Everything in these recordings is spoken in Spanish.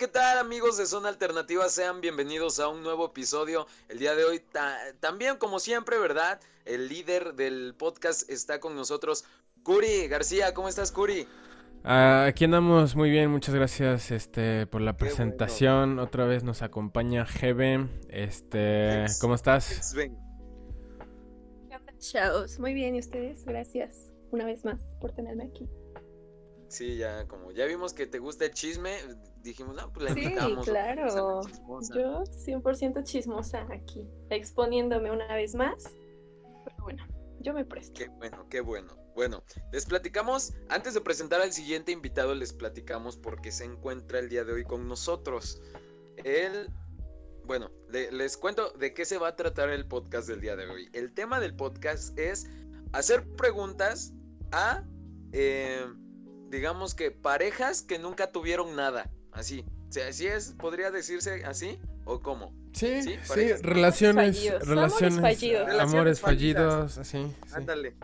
¿qué tal amigos de Zona Alternativa? Sean bienvenidos a un nuevo episodio. El día de hoy, también como siempre, ¿verdad? El líder del podcast está con nosotros, Curi García. ¿Cómo estás, Curi? Ah, aquí andamos muy bien, muchas gracias este por la presentación. Otra vez nos acompaña Jebe. Este, ¿cómo estás? Chao, muy bien, ¿y ustedes? Gracias una vez más por tenerme aquí. Sí, ya como ya vimos que te gusta el chisme, dijimos, no, pues la invitamos. Sí, claro. Yo 100% chismosa aquí, exponiéndome una vez más. Pero bueno, yo me presto. Qué bueno, qué bueno. Bueno, les platicamos, antes de presentar al siguiente invitado, les platicamos porque se encuentra el día de hoy con nosotros. Él, bueno, les cuento de qué se va a tratar el podcast del día de hoy. El tema del podcast es hacer preguntas a... Eh, digamos que parejas que nunca tuvieron nada, así. O sea, ¿así es? ¿Podría decirse así? ¿O cómo? Sí, sí, relaciones, relaciones, amores fallidos, amores fallidos, así. Ándale.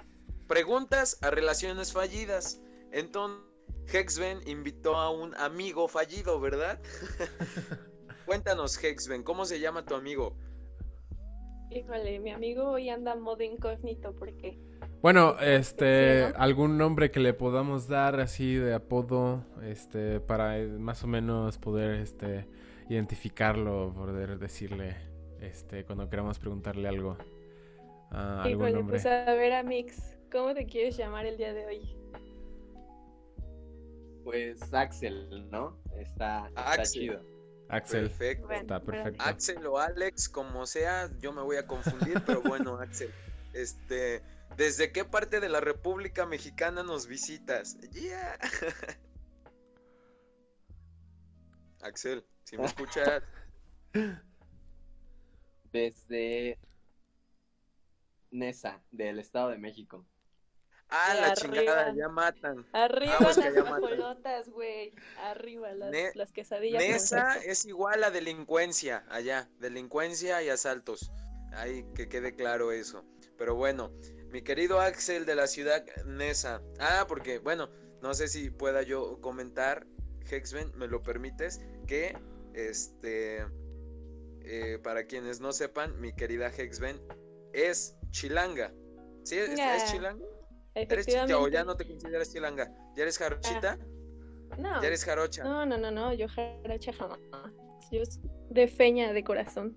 Preguntas a relaciones fallidas. Entonces, Hexben invitó a un amigo fallido, ¿verdad? Cuéntanos, Hexben, ¿cómo se llama tu amigo? Híjole, mi amigo hoy anda en modo incógnito porque bueno, este, algún nombre que le podamos dar así de apodo, este, para eh, más o menos poder, este, identificarlo, poder decirle, este, cuando queramos preguntarle algo. Uh, algún nombre. pues a ver, Amix, ¿cómo te quieres llamar el día de hoy? Pues Axel, ¿no? Está, está chido. Axel. Perfecto. está perfecto. Axel o Alex, como sea, yo me voy a confundir, pero bueno, Axel. Este, ¿Desde qué parte de la República Mexicana nos visitas? Yeah. Axel, si me escuchas. Desde Nesa, del Estado de México. Ah, la chingada, ya matan. Arriba las colotas, güey. Arriba las, las quesadillas. Nesa es igual a delincuencia allá. Delincuencia y asaltos. Ay, que quede claro eso. Pero bueno, mi querido Axel de la ciudad Nesa. Ah, porque, bueno, no sé si pueda yo comentar, Hexben, ¿me lo permites? Que, este, eh, para quienes no sepan, mi querida Hexben es chilanga. ¿Sí? ¿Es, chilanga? ¿Eres chilanga o ya no te consideras chilanga? ¿Ya eres jarochita? Ah, no. ¿Ya eres jarocha? No, no, no, no, yo jarocha jamás. Yo de feña de corazón.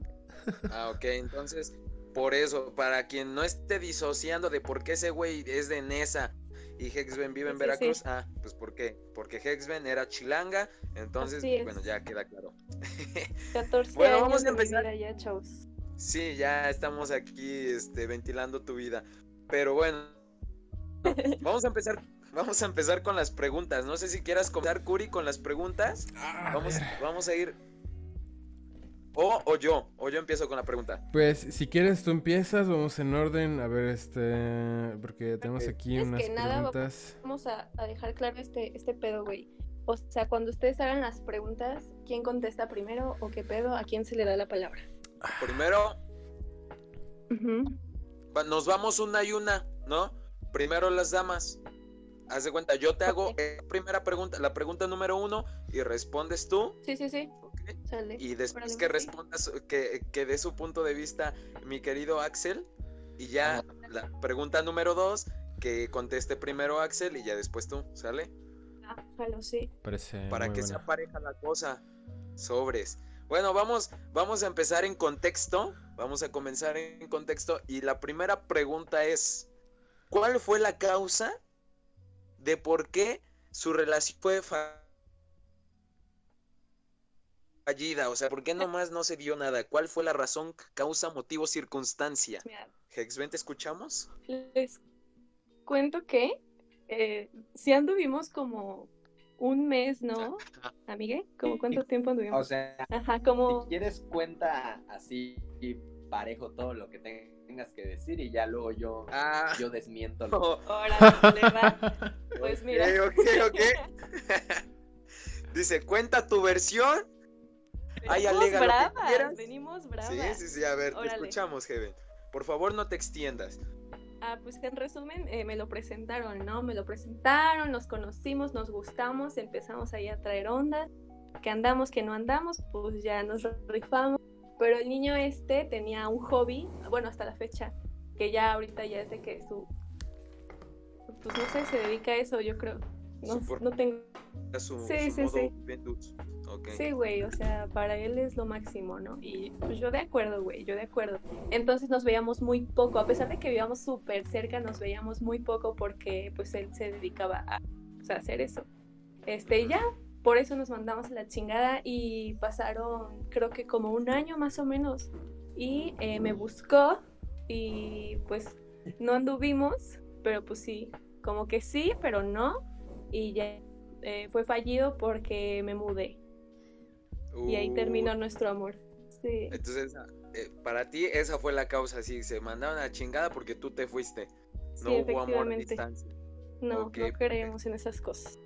Ah, ok, entonces por eso, para quien no esté disociando de por qué ese güey es de Nesa y Hexben vive en Veracruz, ah, pues ¿por qué? Porque Hexben era chilanga, entonces, bueno, ya queda claro. 14 bueno, vamos a empezar. Ya, Sí, ya estamos aquí este, ventilando tu vida. Pero bueno, vamos a empezar vamos a empezar con las preguntas. No sé si quieras comenzar, Curi, con las preguntas. vamos, vamos a ir o, o yo, o yo empiezo con la pregunta. Pues si quieres tú empiezas, vamos en orden, a ver este, porque tenemos aquí unas que nada, preguntas. Vamos a, dejar claro este, este pedo, güey. O sea, cuando ustedes hagan las preguntas, ¿quién contesta primero o qué pedo? ¿A quién se le da la palabra? Primero, nos vamos una y una, ¿no? Primero las damas. Haz de cuenta, yo te hago la primera pregunta, la pregunta número uno y respondes tú. Sí, sí, sí. Y después que respondas, que, que dé su punto de vista mi querido Axel. Y ya la pregunta número dos, que conteste primero Axel y ya después tú, ¿sale? Ah, sí. Para que se apareja la cosa. Sobres. Bueno, vamos, vamos a empezar en contexto. Vamos a comenzar en contexto. Y la primera pregunta es: ¿Cuál fue la causa de por qué su relación fue fallida, o sea, ¿por qué nomás no se dio nada? ¿Cuál fue la razón, causa, motivo, circunstancia? Hexben, ¿te escuchamos? Les cuento que eh, si anduvimos como un mes, ¿no? Amigue, ¿Cómo cuánto tiempo anduvimos? O sea, Ajá, como... si quieres cuenta así parejo todo lo que tengas que decir y ya luego yo, ah. yo desmiento. Lo... Pues mira. Dice, cuenta tu versión venimos bravas, venimos bravas. Sí, sí, sí, a ver, te escuchamos, Heaven. Por favor, no te extiendas. Ah, pues en resumen, eh, me lo presentaron, ¿no? Me lo presentaron, nos conocimos, nos gustamos, empezamos ahí a traer ondas. que andamos, que no andamos, pues ya nos rifamos. Pero el niño este tenía un hobby, bueno, hasta la fecha, que ya ahorita ya es de que su, pues no sé, se dedica a eso, yo creo. No, no tengo... sí, sí, sí. Sí, güey, o sea, para él es lo máximo, ¿no? Y pues yo de acuerdo, güey, yo de acuerdo. Entonces nos veíamos muy poco, a pesar de que vivíamos súper cerca, nos veíamos muy poco porque pues él se dedicaba a, hacer eso. Este, ya, por eso nos mandamos a la chingada y pasaron creo que como un año más o menos y eh, me buscó y pues no anduvimos, pero pues sí, como que sí, pero no y ya eh, fue fallido porque me mudé. Y ahí terminó nuestro amor. Sí. Entonces, eh, para ti esa fue la causa, sí, se mandaron a chingada porque tú te fuiste. No hubo amor a distancia. No, no creemos en esas cosas.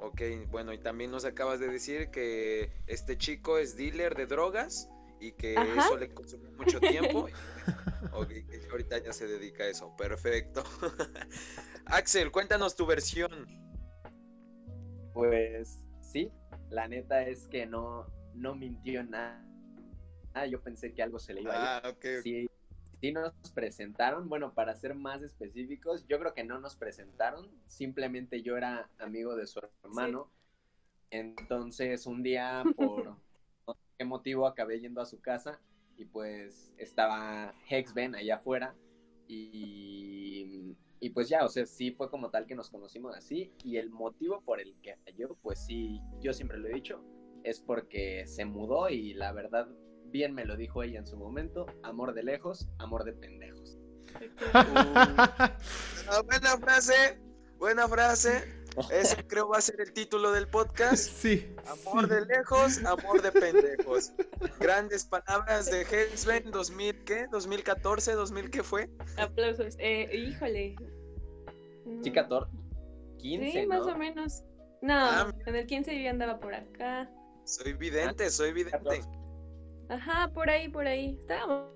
Ok, bueno, y también nos acabas de decir que este chico es dealer de drogas y que eso le consumió mucho tiempo. ok, que ahorita ya se dedica a eso. Perfecto. Axel, cuéntanos tu versión. Pues sí, la neta es que no, no mintió nada. Ah, yo pensé que algo se le iba a ir. Ah, ok. Sí, sí nos presentaron, bueno, para ser más específicos, yo creo que no nos presentaron, simplemente yo era amigo de su hermano. Entonces, un día, por no sé qué motivo, acabé yendo a su casa y pues estaba Hexben allá afuera y y pues ya, o sea, sí fue como tal que nos conocimos así. Y el motivo por el que yo, pues sí, yo siempre lo he dicho, es porque se mudó y la verdad, bien me lo dijo ella en su momento, amor de lejos, amor de pendejos. buena frase, buena frase. Ese creo va a ser el título del podcast. Sí. Amor de lejos, amor de pendejos. Grandes palabras de Hellsven 2000, ¿qué? ¿2014? ¿2000 qué fue? Aplausos. Eh, híjole. Sí, 14. 15, sí, más o menos. No, ah, en el 15 yo andaba por acá. Soy vidente, soy vidente. Ajá, por ahí, por ahí. Estábamos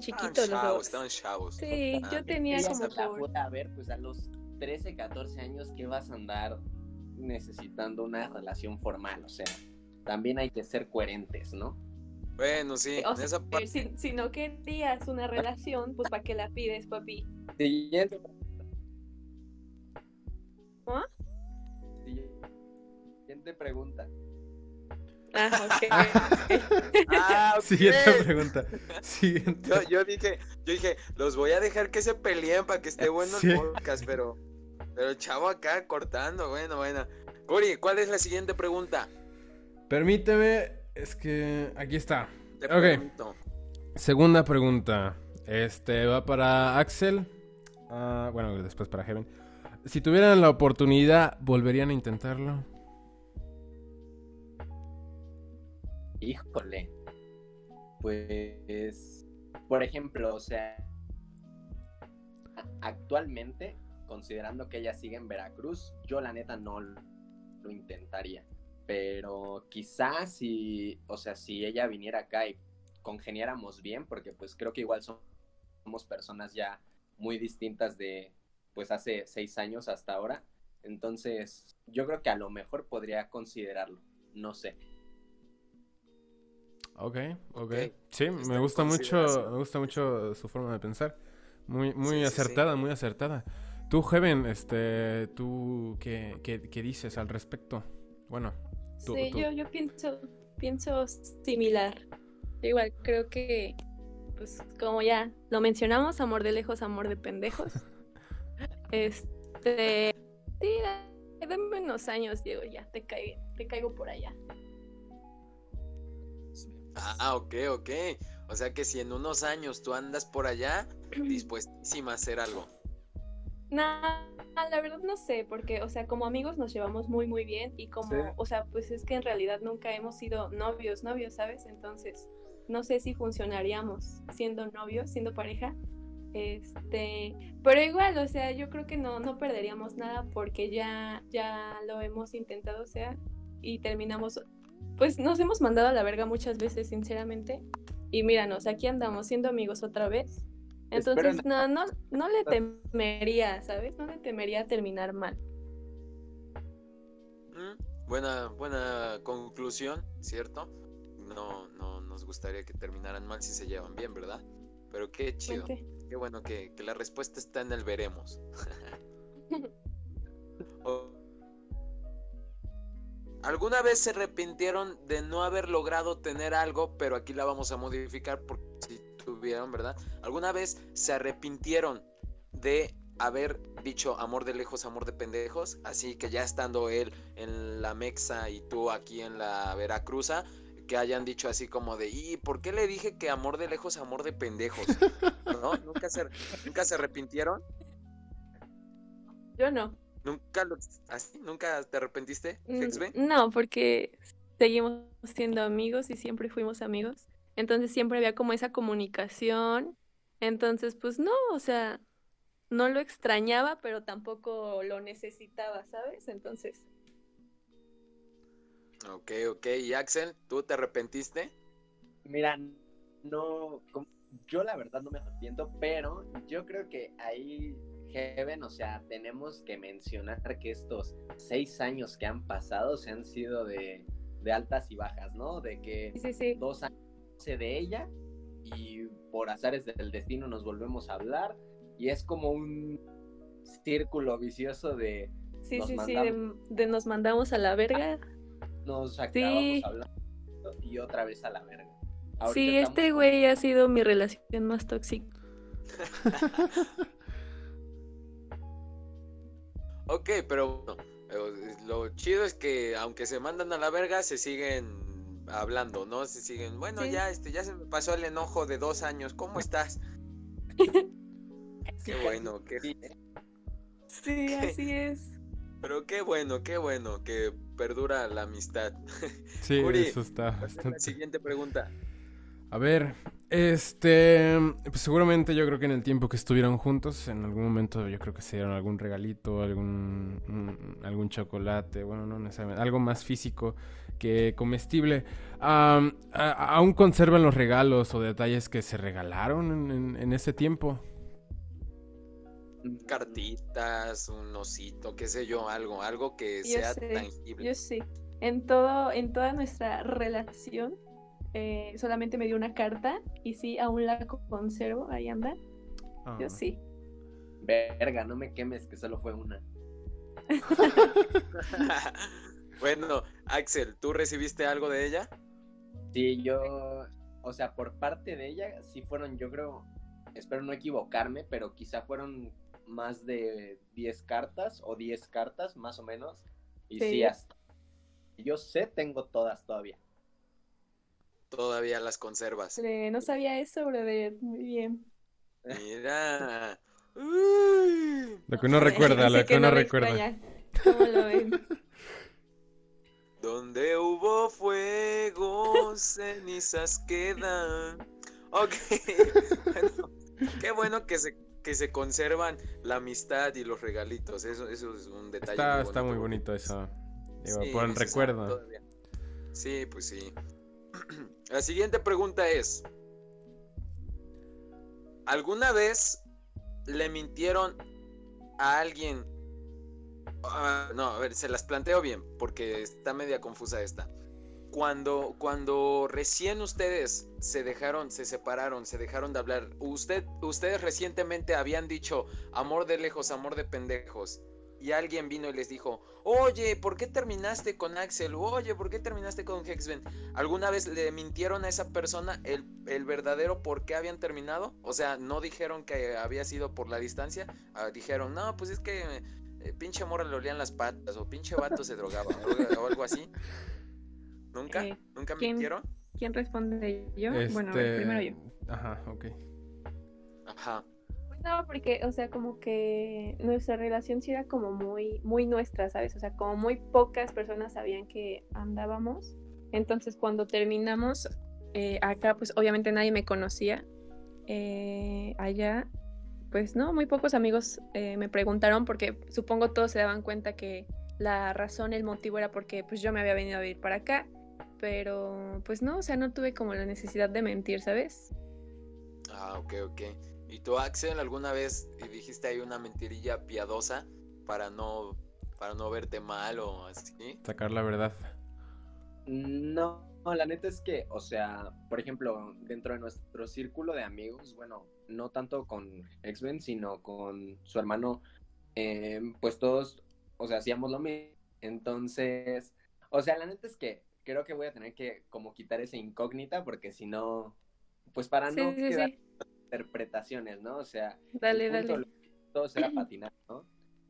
chiquitos los dos. Estaban chavos. Sí, yo tenía como por... A ver, pues a los 13, 14 años que vas a andar necesitando una relación formal, o sea, también hay que ser coherentes, ¿no? Bueno, sí, si, no querías una relación, pues ¿para qué la pides, papi? Siguiente. ¿Ah? Siguiente pregunta. Ah, ok. ah, Siguiente pregunta. Siguiente. Yo, yo, dije, yo dije, los voy a dejar que se peleen para que esté bueno el podcast, pero, pero el chavo acá cortando, bueno, bueno. Curi, ¿cuál es la siguiente pregunta? Permíteme, es que aquí está. ok. Segunda pregunta. Este va para Axel. Ah, bueno, después para Heaven. Si tuvieran la oportunidad, ¿volverían a intentarlo? Híjole. Pues, por ejemplo, o sea, actualmente, considerando que ella sigue en Veracruz, yo la neta no lo intentaría. Pero quizás si, o sea, si ella viniera acá y congeniáramos bien, porque pues creo que igual somos personas ya muy distintas de pues hace seis años hasta ahora. Entonces, yo creo que a lo mejor podría considerarlo. No sé. Ok, ok. Sí, me gusta mucho, me gusta mucho su forma de pensar. Muy, muy acertada, muy acertada. Tú, Heaven, este, tú, ¿qué, qué, dices al respecto? Bueno, tú, Sí, Yo, yo pienso, pienso similar. Igual, creo que, pues, como ya lo mencionamos, amor de lejos, amor de pendejos. este, sí, dame unos años, Diego, ya, te, caigo, te caigo por allá. Ah, ok, ok. O sea que si en unos años tú andas por allá, dispuestísima a hacer algo. Nah, la verdad no sé, porque, o sea, como amigos nos llevamos muy, muy bien y como, o sea, pues es que en realidad nunca hemos sido novios, novios, ¿sabes? Entonces, no sé si funcionaríamos siendo novios, siendo pareja. Este, pero igual, o sea, yo creo que no, no perderíamos nada porque ya, ya lo hemos intentado, o sea, y terminamos pues nos hemos mandado a la verga muchas veces, sinceramente. Y míranos, aquí andamos siendo amigos otra vez. Entonces, no, no, no le temería, ¿sabes? No le temería terminar mal. Mm, buena, buena conclusión, ¿cierto? No, no nos gustaría que terminaran mal si se llevan bien, ¿verdad? Pero qué chido. Vente. Qué bueno que, que la respuesta está en el veremos. ¿Alguna vez se arrepintieron de no haber logrado tener algo, pero aquí la vamos a modificar porque si tuvieron, ¿verdad? ¿Alguna vez se arrepintieron de haber dicho amor de lejos, amor de pendejos? Así que ya estando él en la Mexa y tú aquí en la Veracruza, que hayan dicho así como de, ¿y por qué le dije que amor de lejos, amor de pendejos? ¿No? ¿Nunca se, nunca se arrepintieron? Yo no. ¿Nunca lo, así? ¿Nunca te arrepentiste, Mm, Hexbe? No, porque seguimos siendo amigos y siempre fuimos amigos. Entonces siempre había como esa comunicación. Entonces, pues no, o sea, no lo extrañaba, pero tampoco lo necesitaba, ¿sabes? Entonces, Ok, ok. ¿Y Axel, tú te arrepentiste? Mira, no, yo la verdad no me arrepiento, pero yo creo que ahí, Heaven, o sea, tenemos que mencionar que estos seis años que han pasado se han sido de, de altas y bajas, ¿no? De que sí, sí, sí. dos años de ella y por azares del destino nos volvemos a hablar y es como un círculo vicioso de Sí, Nos sí, sí, mandamos. de, de nos mandamos a la verga. nos acabamos Sí. hablando y otra vez a la verga. Sí, este güey ha sido mi relación más tóxica. Ok, pero bueno, eh, lo chido es que aunque se mandan a la verga, se siguen hablando, ¿no? Se siguen, bueno, Sí. ya, este, ya se me pasó el enojo de dos años, ¿cómo estás? Qué bueno, qué, Sí, Sí, así es. pero qué bueno, qué bueno que perdura la amistad. Sí, Uri, eso está La siguiente pregunta. A ver, este, pues seguramente yo creo que en el tiempo que estuvieron juntos, en algún momento yo creo que se dieron algún regalito, algún, un- algún chocolate, bueno, no necesariamente, algo más físico que comestible. A- ¿Aún conservan los regalos o detalles que se regalaron en, en- en ese tiempo? Cartitas, un osito, qué sé yo, algo, algo que Yo sea sé, tangible. Yo sí. En todo, en toda nuestra relación, eh, solamente me dio una carta y sí, aún la conservo, ahí anda. Ah. Yo sí. Verga, no me quemes, que solo fue una. bueno, Axel, ¿tú recibiste algo de ella? Sí, yo, o sea, por parte de ella, sí fueron, yo creo, espero no equivocarme, pero quizá fueron más de 10 cartas o 10 cartas, más o menos. Y sí, Sí. hasta. Yo sé, tengo todas todavía. Todavía las conservas. No sabía eso, brother. Muy bien. Mira. Uy. Lo que uno recuerda, lo que uno no recuerda. ¿Cómo lo ven? Donde hubo fuego, cenizas quedan. Ok. Bueno, qué bueno que se, que se conservan la amistad y los regalitos. Eso, eso es un detalle. Está, está muy bonito eso. Digo, por el recuerdo. Sí, pues sí. La siguiente pregunta es: ¿Alguna vez le mintieron a alguien? Ah, no, a ver, se las planteo bien, porque está media confusa esta. Cuando, cuando recién ustedes se dejaron, se separaron, se dejaron de hablar, usted, ustedes recientemente habían dicho amor de lejos, amor de pendejos, y alguien vino y les dijo, oye, ¿por qué terminaste con Axel? Oye, ¿por qué terminaste con Hexben? ¿Alguna vez le mintieron a esa persona el, el verdadero por qué habían terminado? O sea, no dijeron que había sido por la distancia, ah, dijeron, no, pues es que eh, pinche morra le olían las patas o pinche vato se drogaba o, algo- o algo así. ¿Nunca? Eh, ¿Nunca ¿quién? mintieron? ¿Quién responde yo? Este... Bueno, a ver, primero yo. Ajá, ok. Ajá. No, porque, o sea, como que nuestra relación sí era como muy, muy nuestra, ¿sabes? O sea, como muy pocas personas sabían que andábamos. Entonces, cuando terminamos eh, acá, pues obviamente nadie me conocía. Eh, allá, pues no, muy pocos amigos eh, me preguntaron porque supongo todos se daban cuenta que la razón, el motivo era porque pues yo me había venido a vivir para acá. Pero, pues no, o sea, no tuve como la necesidad de mentir, ¿sabes? Ah, ok, ok. ¿Y tú, Axel, alguna vez dijiste ahí una mentirilla piadosa para no para no verte mal o así. Sacar la verdad. No, no, la neta es que, o sea, por ejemplo, dentro de nuestro círculo de amigos, bueno, no tanto con X-Men, sino con su hermano, eh, pues todos, o sea, hacíamos lo mismo. Entonces, o sea, la neta es que creo que voy a tener que como quitar esa incógnita porque si no, pues para Sí, no sí, quedar sí. Interpretaciones, ¿no? O sea, Dale, dale. de todos era patinar, ¿no?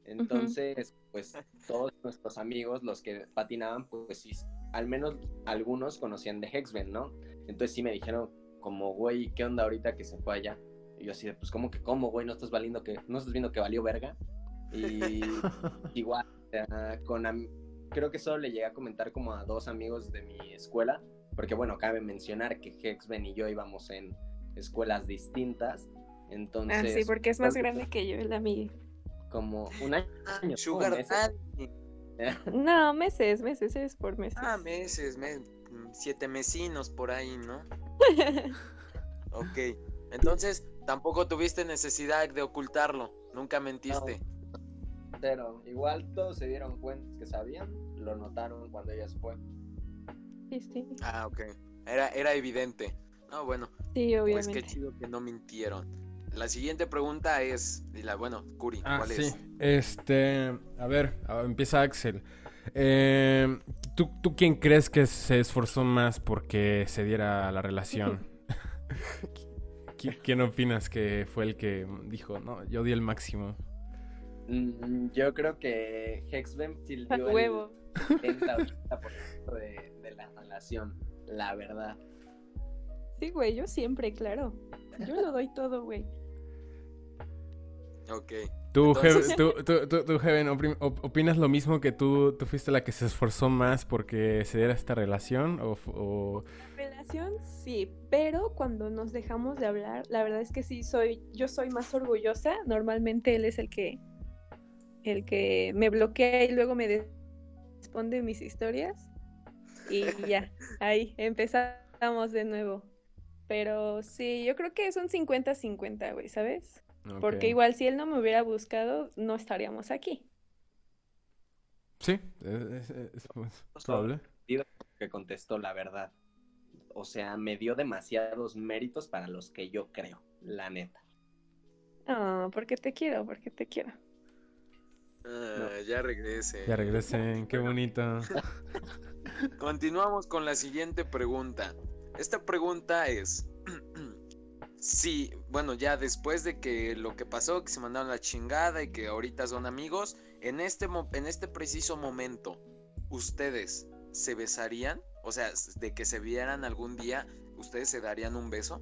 Entonces, pues todos nuestros amigos, los que patinaban, pues sí, al menos algunos conocían de Hexben, ¿no? Entonces sí me dijeron como, güey, ¿qué onda ahorita que se fue allá? Y yo así de, pues, ¿cómo que cómo, güey? ¿No estás valiendo que, no estás viendo que valió verga? Y igual, con am- creo que solo le llegué a comentar como a dos amigos de mi escuela, porque bueno, cabe mencionar que Hexben y yo íbamos en escuelas distintas, entonces... Ah, sí, porque es más grande que yo, el amigo. Como un año. ¿no? Sugar Meses. No, meses, meses, es por meses. Ah, meses, me- mm, siete mesinos por ahí, ¿no? Ok. Entonces, tampoco tuviste necesidad de ocultarlo. Nunca mentiste. Pero igual todos se dieron cuenta que sabían, lo notaron cuando ella se fue. Sí, sí, Ah, ok. Era, era evidente. No, bueno, sí, pues obviamente. qué chido que no mintieron. La siguiente pregunta es, y la, bueno, Curi, Ah, ¿cuál sí. es? Este, a ver, empieza Axel. Eh, ¿tú, ¿Tú quién crees que se esforzó más porque se diera la relación? ¿Qui- ¿Quién opinas que fue el que dijo, no, yo di el máximo? Mm, yo creo que A dio el huevo. 70-80% de, de la relación, la verdad. Sí, güey, yo siempre, claro. Yo lo doy todo, güey. Ok. ¿Tú, Entonces- Heaven, tú, tú, tú- tú, Heaven, opri- op- opinas lo mismo que tú, tú fuiste la que se esforzó más porque se diera esta relación? ¿O, o- Relación, sí, pero cuando nos dejamos de hablar, la verdad es que sí soy, yo soy más orgullosa. Normalmente él es el que, el que me bloquea y luego me responde mis historias. Y ya, ahí empezamos de nuevo. Pero sí, yo creo que es un 50-50, güey, ¿sabes? Porque igual si él no me hubiera buscado, no estaríamos aquí. Sí, es, es- es- es probable. Que contestó la verdad. O sea, me dio demasiados méritos para los que yo creo, la neta. Ah, porque te quiero, porque te quiero. Ah, Ya regrese. Ya regresen, qué bonito. Continuamos con la siguiente pregunta. Esta pregunta es, si, bueno, ya después de que lo que pasó, que se mandaron la chingada y que ahorita son amigos, en este, en este preciso momento, ¿ustedes se besarían? O sea, de que se vieran algún día, ¿ustedes se darían un beso?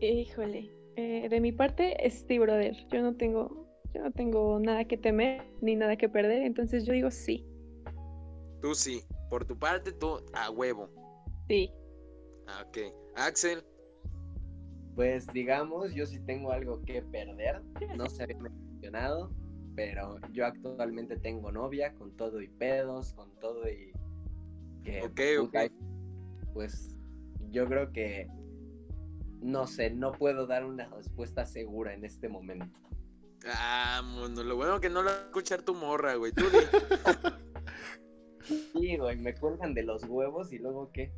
Híjole, eh, de mi parte es sí, brother. Yo no tengo, yo no tengo nada que temer ni nada que perder, entonces yo digo sí, Tú sí. Por tu parte, tú a huevo. sí. Ah, Ok. Axel, Pues digamos, yo sí tengo algo que perder. No se había mencionado, pero yo actualmente tengo novia con todo y pedos, con todo y que Ok, puta, ok. pues yo creo que no sé, no puedo dar una respuesta segura en este momento. ah, bueno, lo bueno que no lo va a escuchar tu morra, güey. Tú di. Sí, güey, me cuelgan de los huevos y luego qué.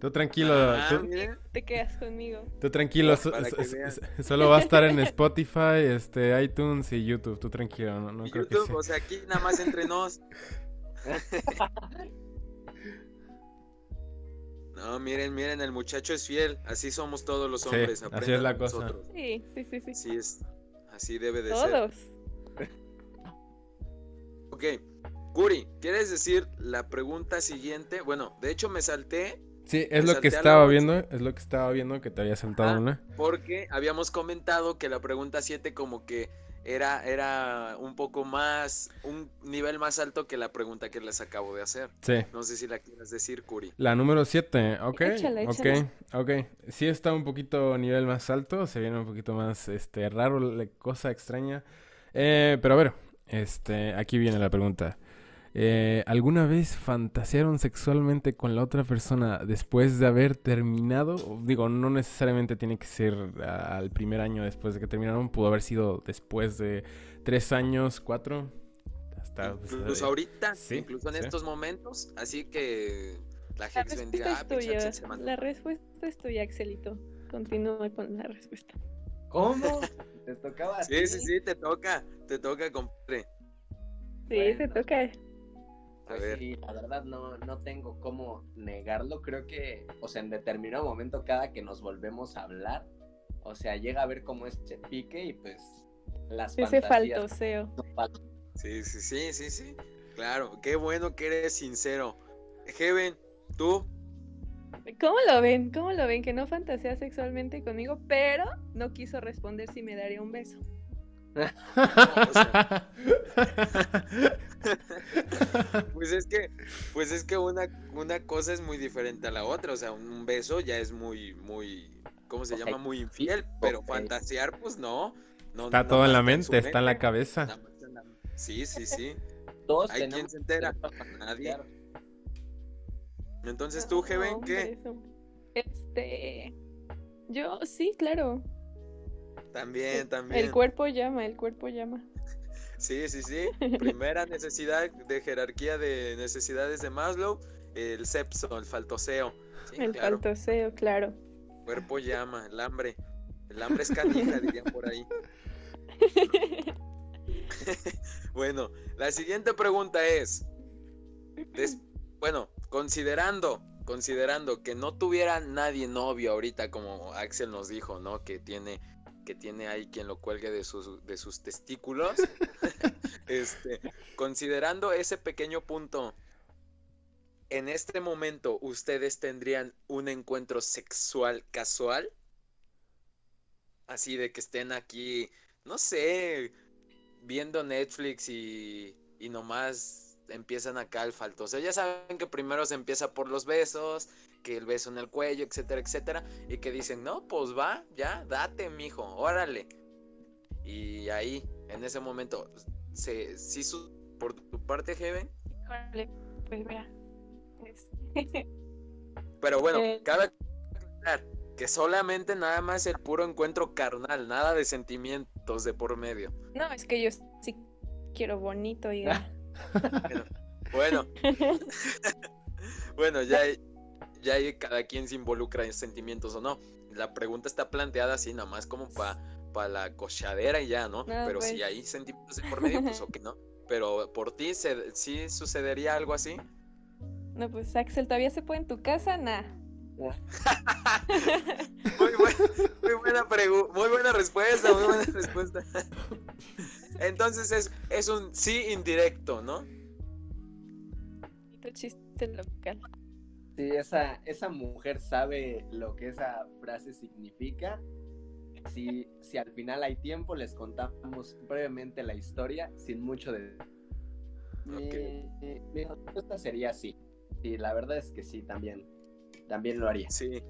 Tú tranquilo, Ah, tú, miren. Te quedas conmigo. tú tranquilo, so- so- so- solo va a estar en Spotify, este, iTunes y YouTube, tú tranquilo, no, no creo que YouTube, o sea, aquí nada más entre nos. No, miren, miren, el muchacho es fiel. Así somos todos los Sí, hombres. así aprendan es la cosa. nosotros. Sí, sí, sí, sí. Así es. Así debe de ser. Todos. Ok. Curi, ¿quieres decir la pregunta siguiente? Bueno, de hecho me salté Sí, es Me lo que estaba viendo, es lo que estaba viendo que te había saltado Ah. una. porque habíamos comentado que la pregunta 7 como que era, era un poco más, un nivel más alto que la pregunta que les acabo de hacer. Sí. No sé si la quieres decir, Curi. La número 7, ok, Échala, ok, échala. ok. Sí está un poquito a nivel más alto, se viene un poquito más, este, raro, la cosa extraña. Eh, pero a ver, este, aquí viene la pregunta. Eh, ¿alguna vez fantasearon sexualmente con la otra persona después de haber terminado? Digo, no necesariamente tiene que ser al primer año después de que terminaron, pudo haber sido después de tres años, cuatro. Hasta, pues, incluso eh, ahorita, incluso en estos momentos. Así que la gente bendiga. Ah, la respuesta es tuya, Axelito. Continúa con la respuesta. ¿Cómo? ¿Te tocaba? Sí, sí, sí, te toca. Te toca, compadre. Sí, te toca. Pues sí, la verdad no, no tengo cómo negarlo. Creo que, o sea, en determinado momento, cada que nos volvemos a hablar, o sea, llega a ver cómo es ese pique y pues las Ese faltoseo. Sí, sí, sí, sí, sí. Claro, qué bueno que eres sincero. Heaven, ¿tú? ¿Cómo lo ven? ¿Cómo lo ven? Que no fantasea sexualmente conmigo, pero no quiso responder si me daría un beso. pues es que, pues es que una, una cosa es muy diferente a la otra. O sea, un beso ya es muy, muy, ¿cómo se llama? Muy infiel. Pero fantasear, pues no. está todo en la mente, está en la cabeza. Sí, sí, sí. Todos Hay quien se entera. Nadie. Entonces tú, Heaven, ¿qué? Este. Yo, sí, claro. También, también. El cuerpo llama, el cuerpo llama. Sí, sí, sí. Primera necesidad de jerarquía de necesidades de Maslow, el sepso, el faltoseo. el faltoseo, claro. El cuerpo llama, el hambre. El hambre es canija, dirían por ahí. bueno, la siguiente pregunta es, bueno, considerando, considerando que no tuviera nadie novio ahorita, como Axel nos dijo, ¿no? Que tiene que tiene ahí quien lo cuelgue de sus, de sus testículos. este, considerando ese pequeño punto, en este momento, ¿ustedes tendrían un encuentro sexual casual? Así de que estén aquí, no sé, viendo Netflix y, y nomás empiezan acá el faltoso. Ya saben que primero se empieza por los besos, que el beso en el cuello, etcétera, etcétera, y que dicen, no, pues va, ya, date, mijo, órale. Y ahí, en ese momento, se, sí, su, por tu parte, Heaven. Órale, pues vea. Pero bueno, eh, cabe que solamente nada más el puro encuentro carnal, nada de sentimientos de por medio. No, es que yo sí quiero bonito y... bueno, bueno, ya, ya cada quien se involucra en sentimientos o no. La pregunta está planteada así, nada más como para pa la cochadera y ya, ¿no? Pero si pues. hay sentimientos por medio, pues ok, ¿no? Pero por ti, ¿sí sucedería algo así? No, pues Axel, ¿todavía se puede en tu casa? Nah. muy, buena muy buena respuesta, muy buena respuesta. Entonces es, es un sí indirecto, ¿no? chiste local. Si esa, esa mujer sabe lo que esa frase significa. Si, si al final hay tiempo, les contamos brevemente la historia, sin mucho de... Mi, respuesta sería sí. Sí, la verdad es que sí, también. También lo haría. Sí,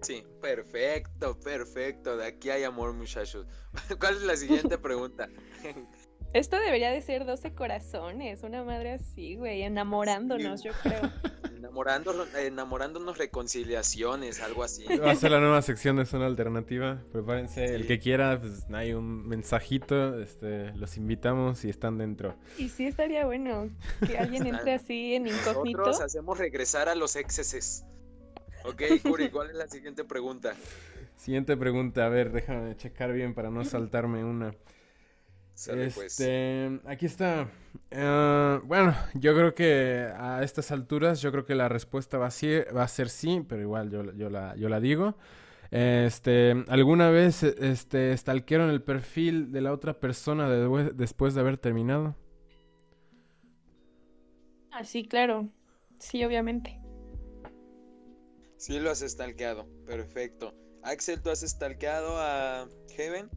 sí, perfecto, perfecto. De aquí hay amor, muchachos. ¿Cuál es la siguiente pregunta? Esto debería de ser 12 corazones, una madre así, güey, enamorándonos, yo creo. Enamorándonos, enamorándonos reconciliaciones, algo así. Va a ser la nueva sección de Zona Alternativa. Prepárense, el que quiera, pues hay un mensajito, este, los invitamos y están dentro. Y sí estaría bueno que alguien entre así en incógnito. Nosotros hacemos regresar a los exceses. Ok, Curi, ¿cuál es la siguiente pregunta? Siguiente pregunta, a ver, déjame checar bien para no saltarme una. Pues. este, aquí está. Eh, bueno, yo creo que a estas alturas, yo creo que la respuesta va a ser, va a ser sí, pero igual yo, yo, la, yo la digo. Este, ¿alguna vez este, stalkearon el perfil de la otra persona después de haber terminado? Ah, sí, claro. Sí, obviamente. Sí, lo has stalkeado. Perfecto. Axel, ¿tú has stalkeado a Heaven?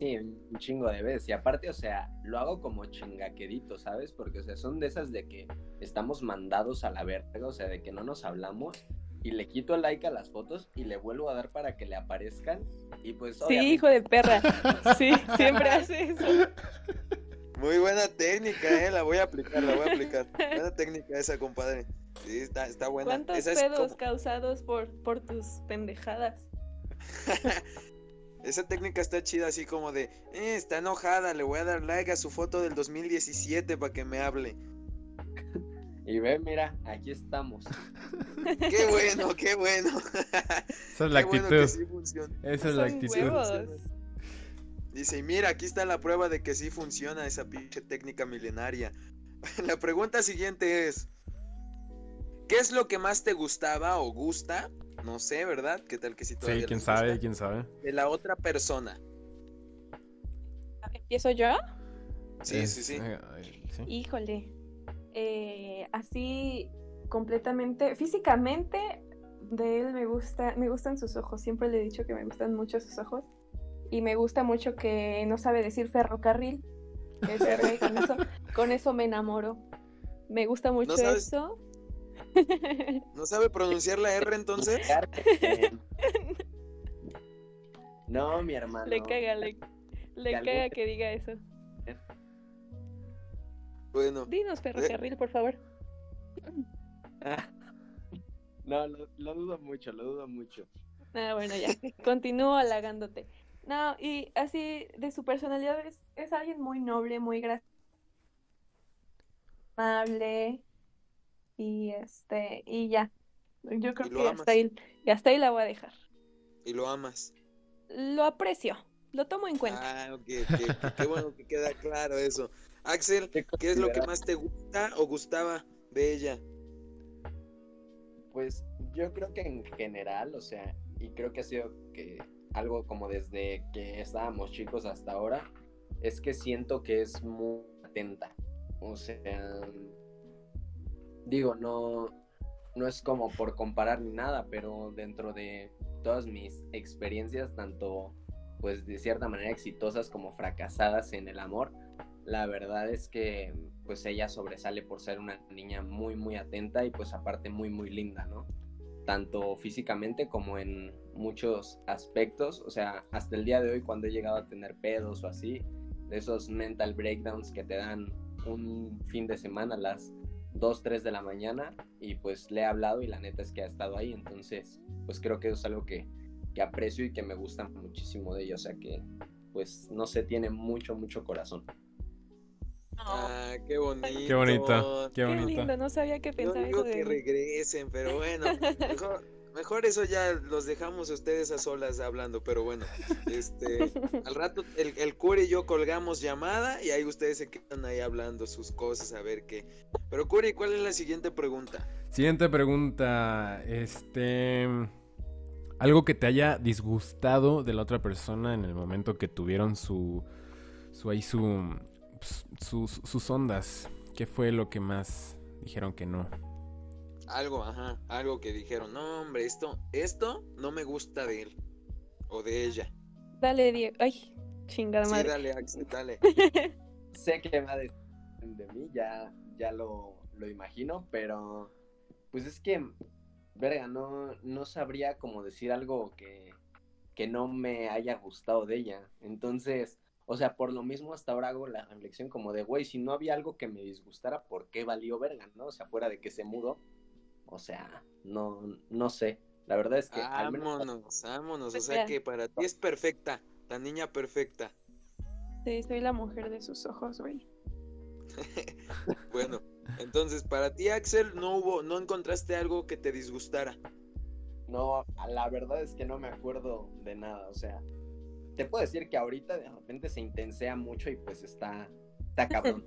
Sí, un chingo de veces. Y aparte, o sea, lo hago como chingaquerito, ¿sabes? Porque, o sea, son de esas de que estamos mandados a la verga, o sea, de que no nos hablamos y le quito el like a las fotos y le vuelvo a dar para que le aparezcan. Y pues. Sí, hijo de perra. Sí, siempre hace eso. Muy buena técnica, ¿eh? La voy a aplicar, la voy a aplicar. Buena técnica esa, compadre. Sí, está, está buena. ¿Cuántos pedos causados por, por tus pendejadas? Esa técnica está chida, así como de, eh, está enojada, le voy a dar like a su foto del 2017 para que me hable. Y ve, mira, aquí estamos. Qué bueno, qué bueno. Esa es la Qué bueno actitud. que sí funciona. Esa es la actitud. huevos. Dice, y mira, aquí está la prueba de que sí funciona esa pinche técnica milenaria. La pregunta siguiente es, ¿qué es lo que más te gustaba o gusta? No sé, ¿verdad? ¿Qué tal que si todavía Sí, quién sabe, quién sabe. De la otra persona. ¿Empiezo yo? Sí, Es- sí, sí. eh, sí. Híjole. Eh, así completamente, físicamente de él me gusta, me gustan sus ojos. Siempre le he dicho que me gustan mucho sus ojos. Y me gusta mucho que no sabe decir ferrocarril. Con eso, con eso me enamoro. Me gusta mucho sabes? eso. ¿No sabe pronunciar la R entonces? No, mi hermano. le caga, le, le caga que diga eso. Bueno, Dinos ferrocarril, por favor. No, lo, lo dudo mucho, lo dudo mucho. Ah, bueno, ya. Continúo halagándote. No, y así de su personalidad es, es alguien muy noble, muy gracioso, amable y este y ya. Yo creo que hasta ahí y hasta ahí la voy a dejar. y lo amas. Lo aprecio, lo tomo en cuenta. Ah, ok, Qué bueno que queda claro eso. Axel, ¿qué es lo que más te gusta o gustaba de ella? Pues yo creo que en general, o sea, y creo que ha sido que algo como desde que estábamos chicos hasta ahora, es que siento que es muy atenta. O sea, digo, no, no es como por comparar ni nada, pero dentro de todas mis experiencias, tanto pues de cierta manera exitosas como fracasadas en el amor, la verdad es que pues ella sobresale por ser una niña muy muy atenta y pues aparte muy muy linda, ¿no? Tanto físicamente como en muchos aspectos, o sea, hasta el día de hoy cuando he llegado a tener pedos o así, de esos mental breakdowns que te dan un fin de semana las 2, 3 de la mañana y pues le he hablado y la neta es que ha estado ahí, entonces pues creo que eso es algo que, que aprecio y que me gusta muchísimo de ella, o sea que pues no sé, tiene mucho, mucho corazón. Ah, qué bonito. Qué bonito, qué Qué bonito. lindo, no sabía que Yo pensaba digo eso de que regresen, pero bueno, mejor, mejor eso ya los dejamos a ustedes a solas hablando, pero bueno, este, al rato el, el Curi y yo colgamos llamada y ahí ustedes se quedan ahí hablando sus cosas, a ver qué. Pero Curi, ¿cuál es la siguiente pregunta? Siguiente pregunta. Este. Algo que te haya disgustado de la otra persona en el momento que tuvieron su. su ahí su. pues, sus, sus ondas. ¿Qué fue lo que más dijeron que no? Algo, ajá, algo que dijeron, no hombre, esto, esto no me gusta de él o de ella. Dale, Diego. Ay, chingada Sí, madre. dale, Axel, dale. sé que va de, de mí, ya, ya lo, lo imagino, pero pues es que, verga, no, no sabría como decir algo que, que no me haya gustado de ella. Entonces, o sea, por lo mismo hasta ahora hago la reflexión como de, güey, si no había algo que me disgustara, ¿por qué valió verga, no? O sea, fuera de que se mudó, o sea, no, no sé. La verdad es que Vámonos, vámonos, o Pues sea que para ti es perfecta, la niña perfecta. Sí, soy la mujer de sus ojos, güey. Bueno, entonces para ti, Axel, no hubo, no encontraste algo que te disgustara. No, la verdad es que no me acuerdo de nada, o sea, te puedo decir que ahorita de repente se intensea mucho y pues está, está cabrón.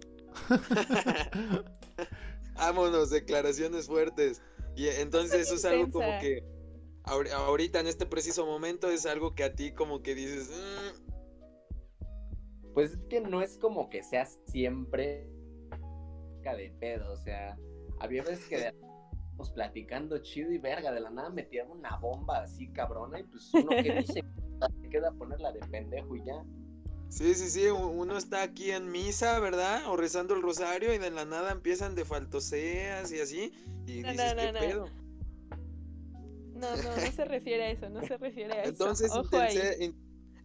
Vámonos, declaraciones fuertes. Y entonces eso es algo como que ahor- ahorita en este preciso momento es algo que a ti como que dices, "Mm, Pues es que no es como que seas siempre de pedo, o sea, había veces que de- estamos platicando chido y verga, de la nada me tiraron una bomba así cabrona y pues uno que dice, se queda a ponerla de pendejo y ya. Sí, sí, sí, uno está aquí en misa, ¿verdad? O rezando el rosario y de la nada empiezan de faltoseas y así y No, dices, no, ¿qué no, no. pedo? No, no, no se refiere a eso, no se refiere a eso. Entonces, Ojo ahí. intense- in-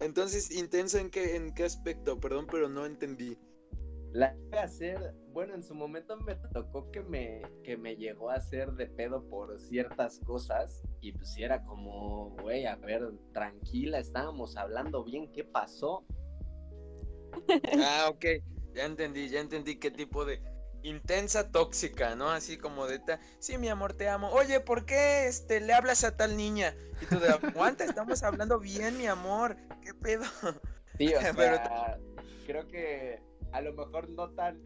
entonces intenso en qué, en qué aspecto, perdón, pero no entendí. La llegué a hacer, bueno, en su momento me tocó que me, que me llegó a hacer de pedo por ciertas cosas y pues era como, güey, a ver, tranquila, estábamos hablando bien, ¿qué pasó? Ah, ok, ya entendí, ya entendí qué tipo de intensa tóxica, ¿no? Así como de ta, sí, mi amor, te amo. Oye, ¿por qué este le hablas a tal niña? Y tú de aguanta, estamos hablando bien, mi amor. ¿Qué pedo? Sí, o sea, Pero- creo que a lo mejor no tan,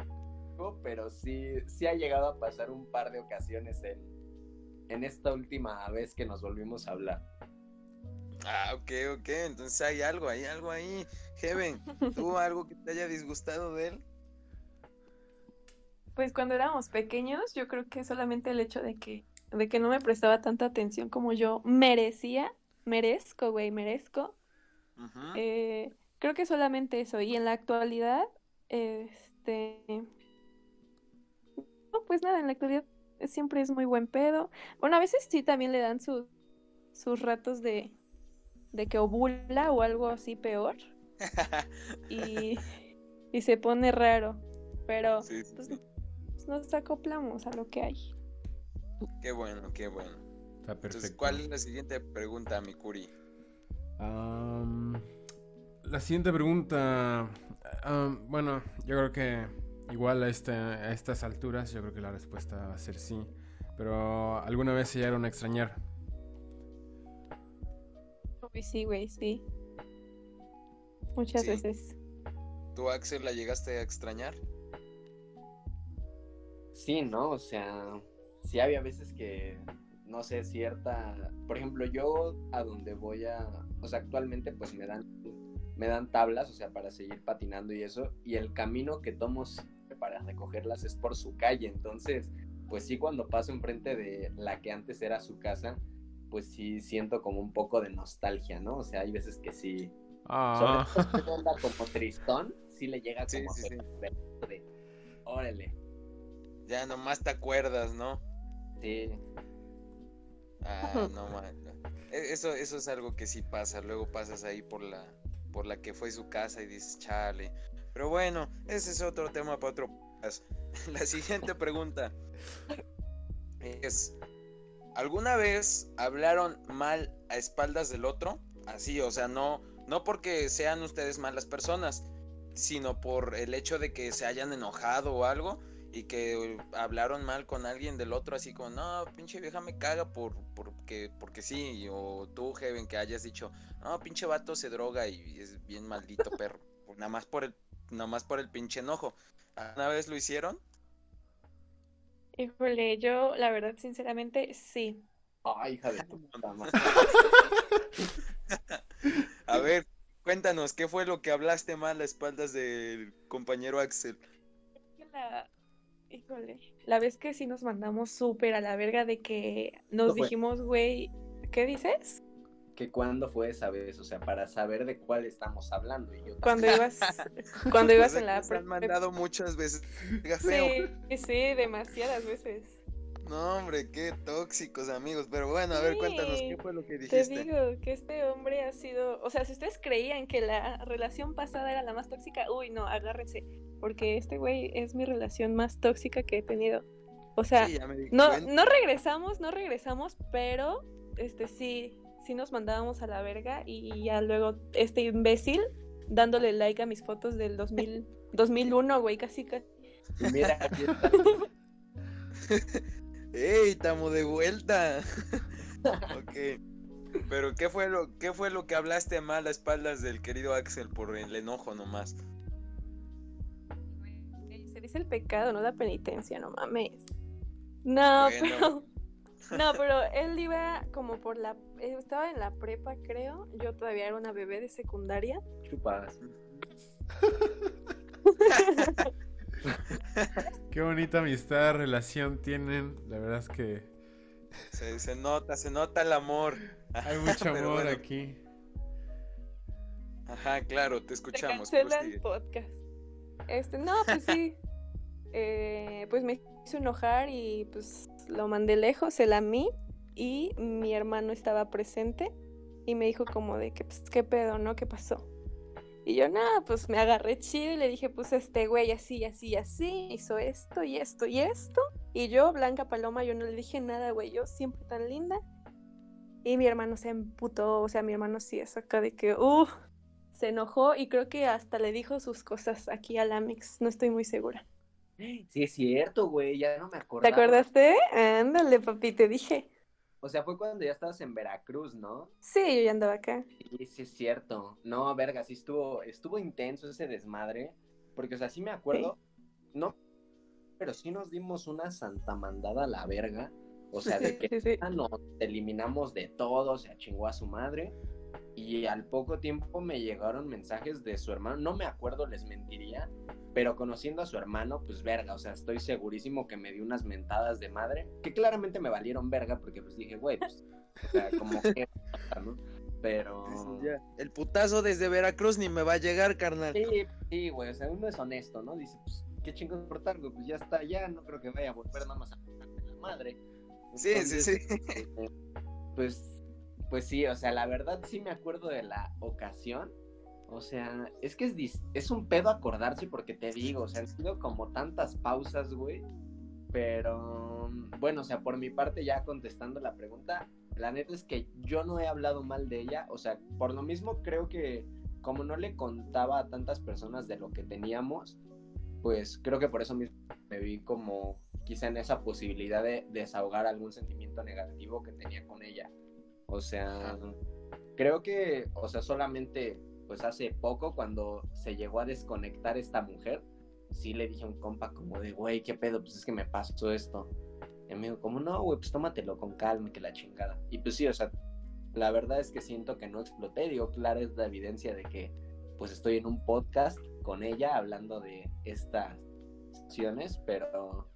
pero sí, sí ha llegado a pasar un par de ocasiones en, en esta última vez que nos volvimos a hablar. Ah, ok, ok, entonces hay algo, hay algo ahí. Heaven, ¿tuvo algo que te haya disgustado de él? Pues cuando éramos pequeños, yo creo que solamente el hecho de que, de que no me prestaba tanta atención como yo merecía, merezco, güey, merezco. Ujú. Eh, creo que solamente eso. Y en la actualidad, este, no, pues nada, en la actualidad siempre es muy buen pedo. Bueno, a veces sí también le dan sus, sus ratos de, de que ovula o algo así peor. Y, y se pone raro. Pero Sí, sí, pues, sí. pues nos acoplamos a lo que hay. Qué bueno, qué bueno. Está Entonces, perfecto. ¿cuál es la siguiente pregunta, mi Curi? Am, la siguiente pregunta. bueno, yo creo que igual a, este, a estas alturas, yo creo que la respuesta va a ser sí. Pero alguna vez se llegaron a extrañar. Sí, güey, sí. Muchas Sí. veces. ¿Tú, Axel, la llegaste a extrañar? Sí, ¿no? O sea, sí había veces que, no sé, cierta, por ejemplo, yo a donde voy a, o sea, actualmente pues me dan, me dan tablas, o sea, para seguir patinando y eso, y el camino que tomo para recogerlas es por su calle, entonces, pues sí, cuando paso enfrente de la que antes era su casa, pues sí siento como un poco de nostalgia, ¿no? O sea, hay veces que sí, sobre Ah, todo si anda como tristón, sí le llega Sí, como sí, sí. pegar de, órale, Ya nomás te acuerdas, ¿no? sí. Ah, no man. E- Eso, eso es algo que sí pasa. Luego pasas ahí por la, por la que fue su casa y dices, chale. Pero bueno, ese es otro tema para otro. La siguiente pregunta es: ¿Alguna vez hablaron mal a espaldas del otro? Así, o sea, no, no porque sean ustedes malas personas, sino por el hecho de que se hayan enojado o algo y que hablaron mal con alguien del otro, así como, no, pinche vieja me caga por, porque, porque sí, o tú, Heaven, que hayas dicho, no, pinche vato se droga y es bien maldito perro, nada más por el, nada más por el pinche enojo. ¿Una vez lo hicieron? Híjole, yo la verdad, sinceramente, sí. Ay, hija de tu puta madre. A ver, cuéntanos, ¿qué fue lo que hablaste mal a espaldas del compañero Axel? La... Híjole, la vez que sí nos mandamos súper a la verga de que nos fue? dijimos, güey, ¿qué dices? Que cuándo fue esa vez, o sea, para saber de cuál estamos hablando. Y yo Cuando ibas, cuando ibas en la se han mandado muchas veces. Sí, sí, demasiadas veces. No, hombre, qué tóxicos amigos. Pero bueno, a ver, cuéntanos, ¿qué fue lo que Te dijiste? digo que este hombre ha sido, o sea, si ustedes creían que la relación pasada era la más tóxica, uy, no, agárrense, porque este güey es mi relación más tóxica que he tenido. O sea, Sí, ya me di no, no regresamos, no regresamos, pero este sí, sí nos mandábamos a la verga y ya luego este imbécil dándole like a mis fotos del 2000, 2001, güey, casi casi. Mira, aquí está. ¡Ey, estamos de vuelta! ok. Pero ¿qué fue lo qué fue lo que hablaste mal a espaldas del querido Axel por el enojo nomás? Se dice el pecado, no la penitencia, no mames. No, Bueno. pero. No, pero él iba como por la. Estaba en la prepa, creo. Yo todavía era una bebé de secundaria. Chupas. qué bonita amistad, relación tienen. La verdad es que Se, se nota, se nota el amor. hay mucho amor bueno, aquí. Ajá, claro, te escuchamos. cancela prosigue. el podcast. Este, no, pues sí. Eh, pues me hizo enojar y pues lo mandé lejos, se la mí y mi hermano estaba presente y me dijo como de que pues qué pedo, ¿no? ¿Qué pasó? Y yo, nada, pues me agarré chido y le dije, pues este güey así, así, así, hizo esto y esto y esto. Y yo, Blanca Paloma, yo no le dije nada, güey, yo siempre tan linda. Y mi hermano se emputó, o sea, mi hermano sí es acá de que, uh, se enojó y creo que hasta le dijo sus cosas aquí al Amix, no estoy muy segura. Sí, es cierto, güey, ya no me acuerdo. ¿Te acordaste? Ándale, papi, te dije. O sea, fue cuando ya estabas en Veracruz, ¿no? Sí, yo ya andaba acá. Sí, sí es cierto. No, verga, sí estuvo, estuvo intenso ese desmadre. Porque, o sea, sí me acuerdo. No, pero sí nos dimos una santa mandada a la verga. O sea, de que nos eliminamos de todo, se chingó a su madre. Y al poco tiempo me llegaron mensajes de su hermano. No me acuerdo, les mentiría. Pero conociendo a su hermano, pues verga, o sea, estoy segurísimo que me dio unas mentadas de madre, que claramente me valieron verga, porque pues dije, güey, pues, o sea, como que, ¿no? Pero... Ya, El putazo desde Veracruz ni me va a llegar, carnal. Sí, sí, güey, o sea, uno es honesto, ¿no? Dice, pues, qué chingos importar, güey, pues ya está, ya no creo que vaya a volver nada más a la madre. Sí, sí, sí. este, Pues, pues sí, o sea, la verdad sí me acuerdo de la ocasión. O sea, es que es, es un pedo acordarse porque te digo, o sea, han sido como tantas pausas, güey. Pero, bueno, o sea, por mi parte, ya contestando la pregunta, la neta es que yo no he hablado mal de ella. O sea, por lo mismo creo que como no le contaba a tantas personas de lo que teníamos, pues creo que por eso mismo me vi como quizá en esa posibilidad de desahogar algún sentimiento negativo que tenía con ella. O sea, creo que, o sea, solamente pues hace poco cuando se llegó a desconectar esta mujer, sí le dije a un compa como de, güey, ¿qué pedo? Pues es que me pasó esto. Y me dijo, como, no, güey, pues tómatelo con calma, que la chingada. Y pues sí, o sea, la verdad es que siento que no exploté. Digo, clara es la evidencia de que pues estoy en un podcast con ella hablando de estas acciones, pero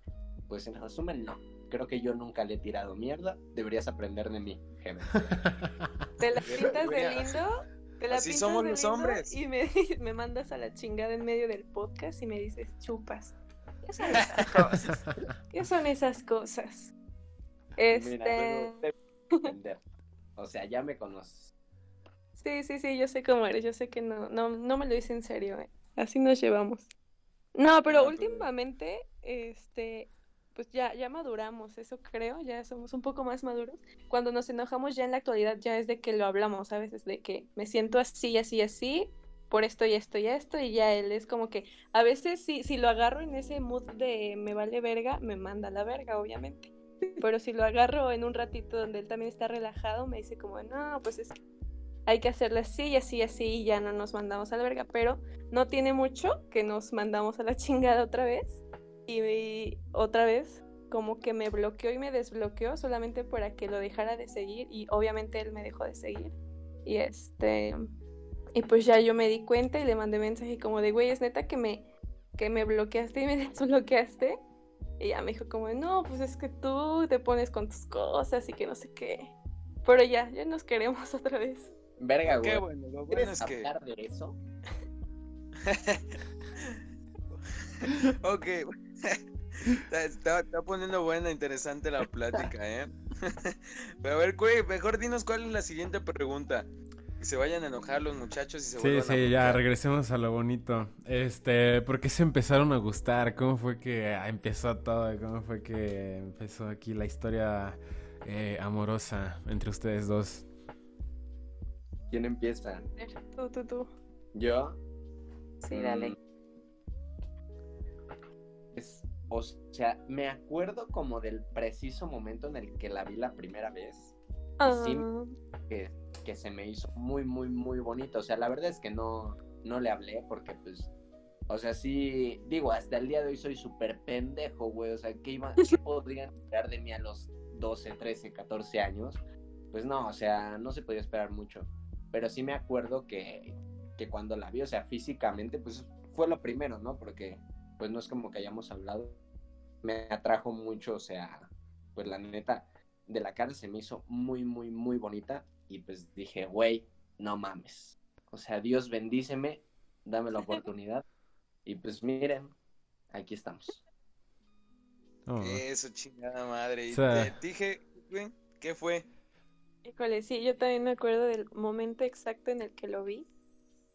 pues en resumen no. Creo que yo nunca le he tirado mierda. Deberías aprender de mí, Génesis. Te la pintas de lindo. Te la así pintas somos de los lindo hombres. Y me, me mandas a la chingada en medio del podcast y me dices, chupas. ¿Qué son esas cosas? ¿Qué son esas cosas? Este. Mira, no. O sea, ya me conoces. Sí, sí, sí, yo sé cómo eres. Yo sé que no, no, no me lo hice en serio. eh. Así nos llevamos. No, pero- últimamente, este, pues ya, ya maduramos, eso creo, ya somos un poco más maduros. Cuando nos enojamos ya en la actualidad ya es de que lo hablamos, a veces de que me siento así, así, así, por esto y esto y esto, y ya él es como que a veces si, si lo agarro en ese mood de me vale verga, me manda la verga, obviamente. Pero si lo agarro en un ratito donde él también está relajado, me dice como, no, pues es hay que hacerle así y así y así y ya no nos mandamos a la verga, pero no tiene mucho que nos mandamos a la chingada otra vez y otra vez como que me bloqueó y me desbloqueó solamente para que lo dejara de seguir y obviamente él me dejó de seguir y este y pues ya yo me di cuenta y le mandé mensaje como de güey es neta que me que me bloqueaste y me desbloqueaste y ya me dijo como no pues es que tú te pones con tus cosas y que no sé qué pero ya ya nos queremos otra vez Verga, güey. Qué bueno, lo bueno ¿Quieres es que. hablar de eso? Ok. Está, está- está poniendo buena, interesante la plática, ¿eh? Pero a ver, güey, mejor dinos cuál es la siguiente pregunta. Que se vayan a enojar los muchachos y se Sí, vuelvan a sí, ya regresemos a lo bonito. Este, ¿por qué se empezaron a gustar? ¿Cómo fue que empezó todo? ¿Cómo fue que empezó aquí la historia eh, amorosa entre ustedes dos? ¿Quién empieza? tú tú tú Yo. sí dale o sea, me acuerdo como del preciso momento en el que la vi la primera vez. sí. Ah, que, que se me hizo muy, muy, muy bonito. O sea, la verdad es que no, no le hablé porque, pues, o sea, sí, digo, hasta el día de hoy soy súper pendejo, güey. O sea, ¿qué, iba, qué podrían esperar de mí a los 12, 13, 14 años? Pues no, o sea, no se podía esperar mucho. Pero sí me acuerdo que, que cuando la vi, o sea, físicamente, pues fue lo primero, ¿no? Porque, pues no es como que hayamos hablado. Me atrajo mucho, o sea, pues la neta, de la cara se me hizo muy, muy, muy bonita. Y pues dije, güey, no mames. O sea, Dios bendíceme, dame la oportunidad. Y pues miren, aquí estamos. Oh. Eso, chingada madre. Y O sea- te dije, güey, ¿qué fue? híjole, sí, yo también me acuerdo del momento exacto en el que lo vi.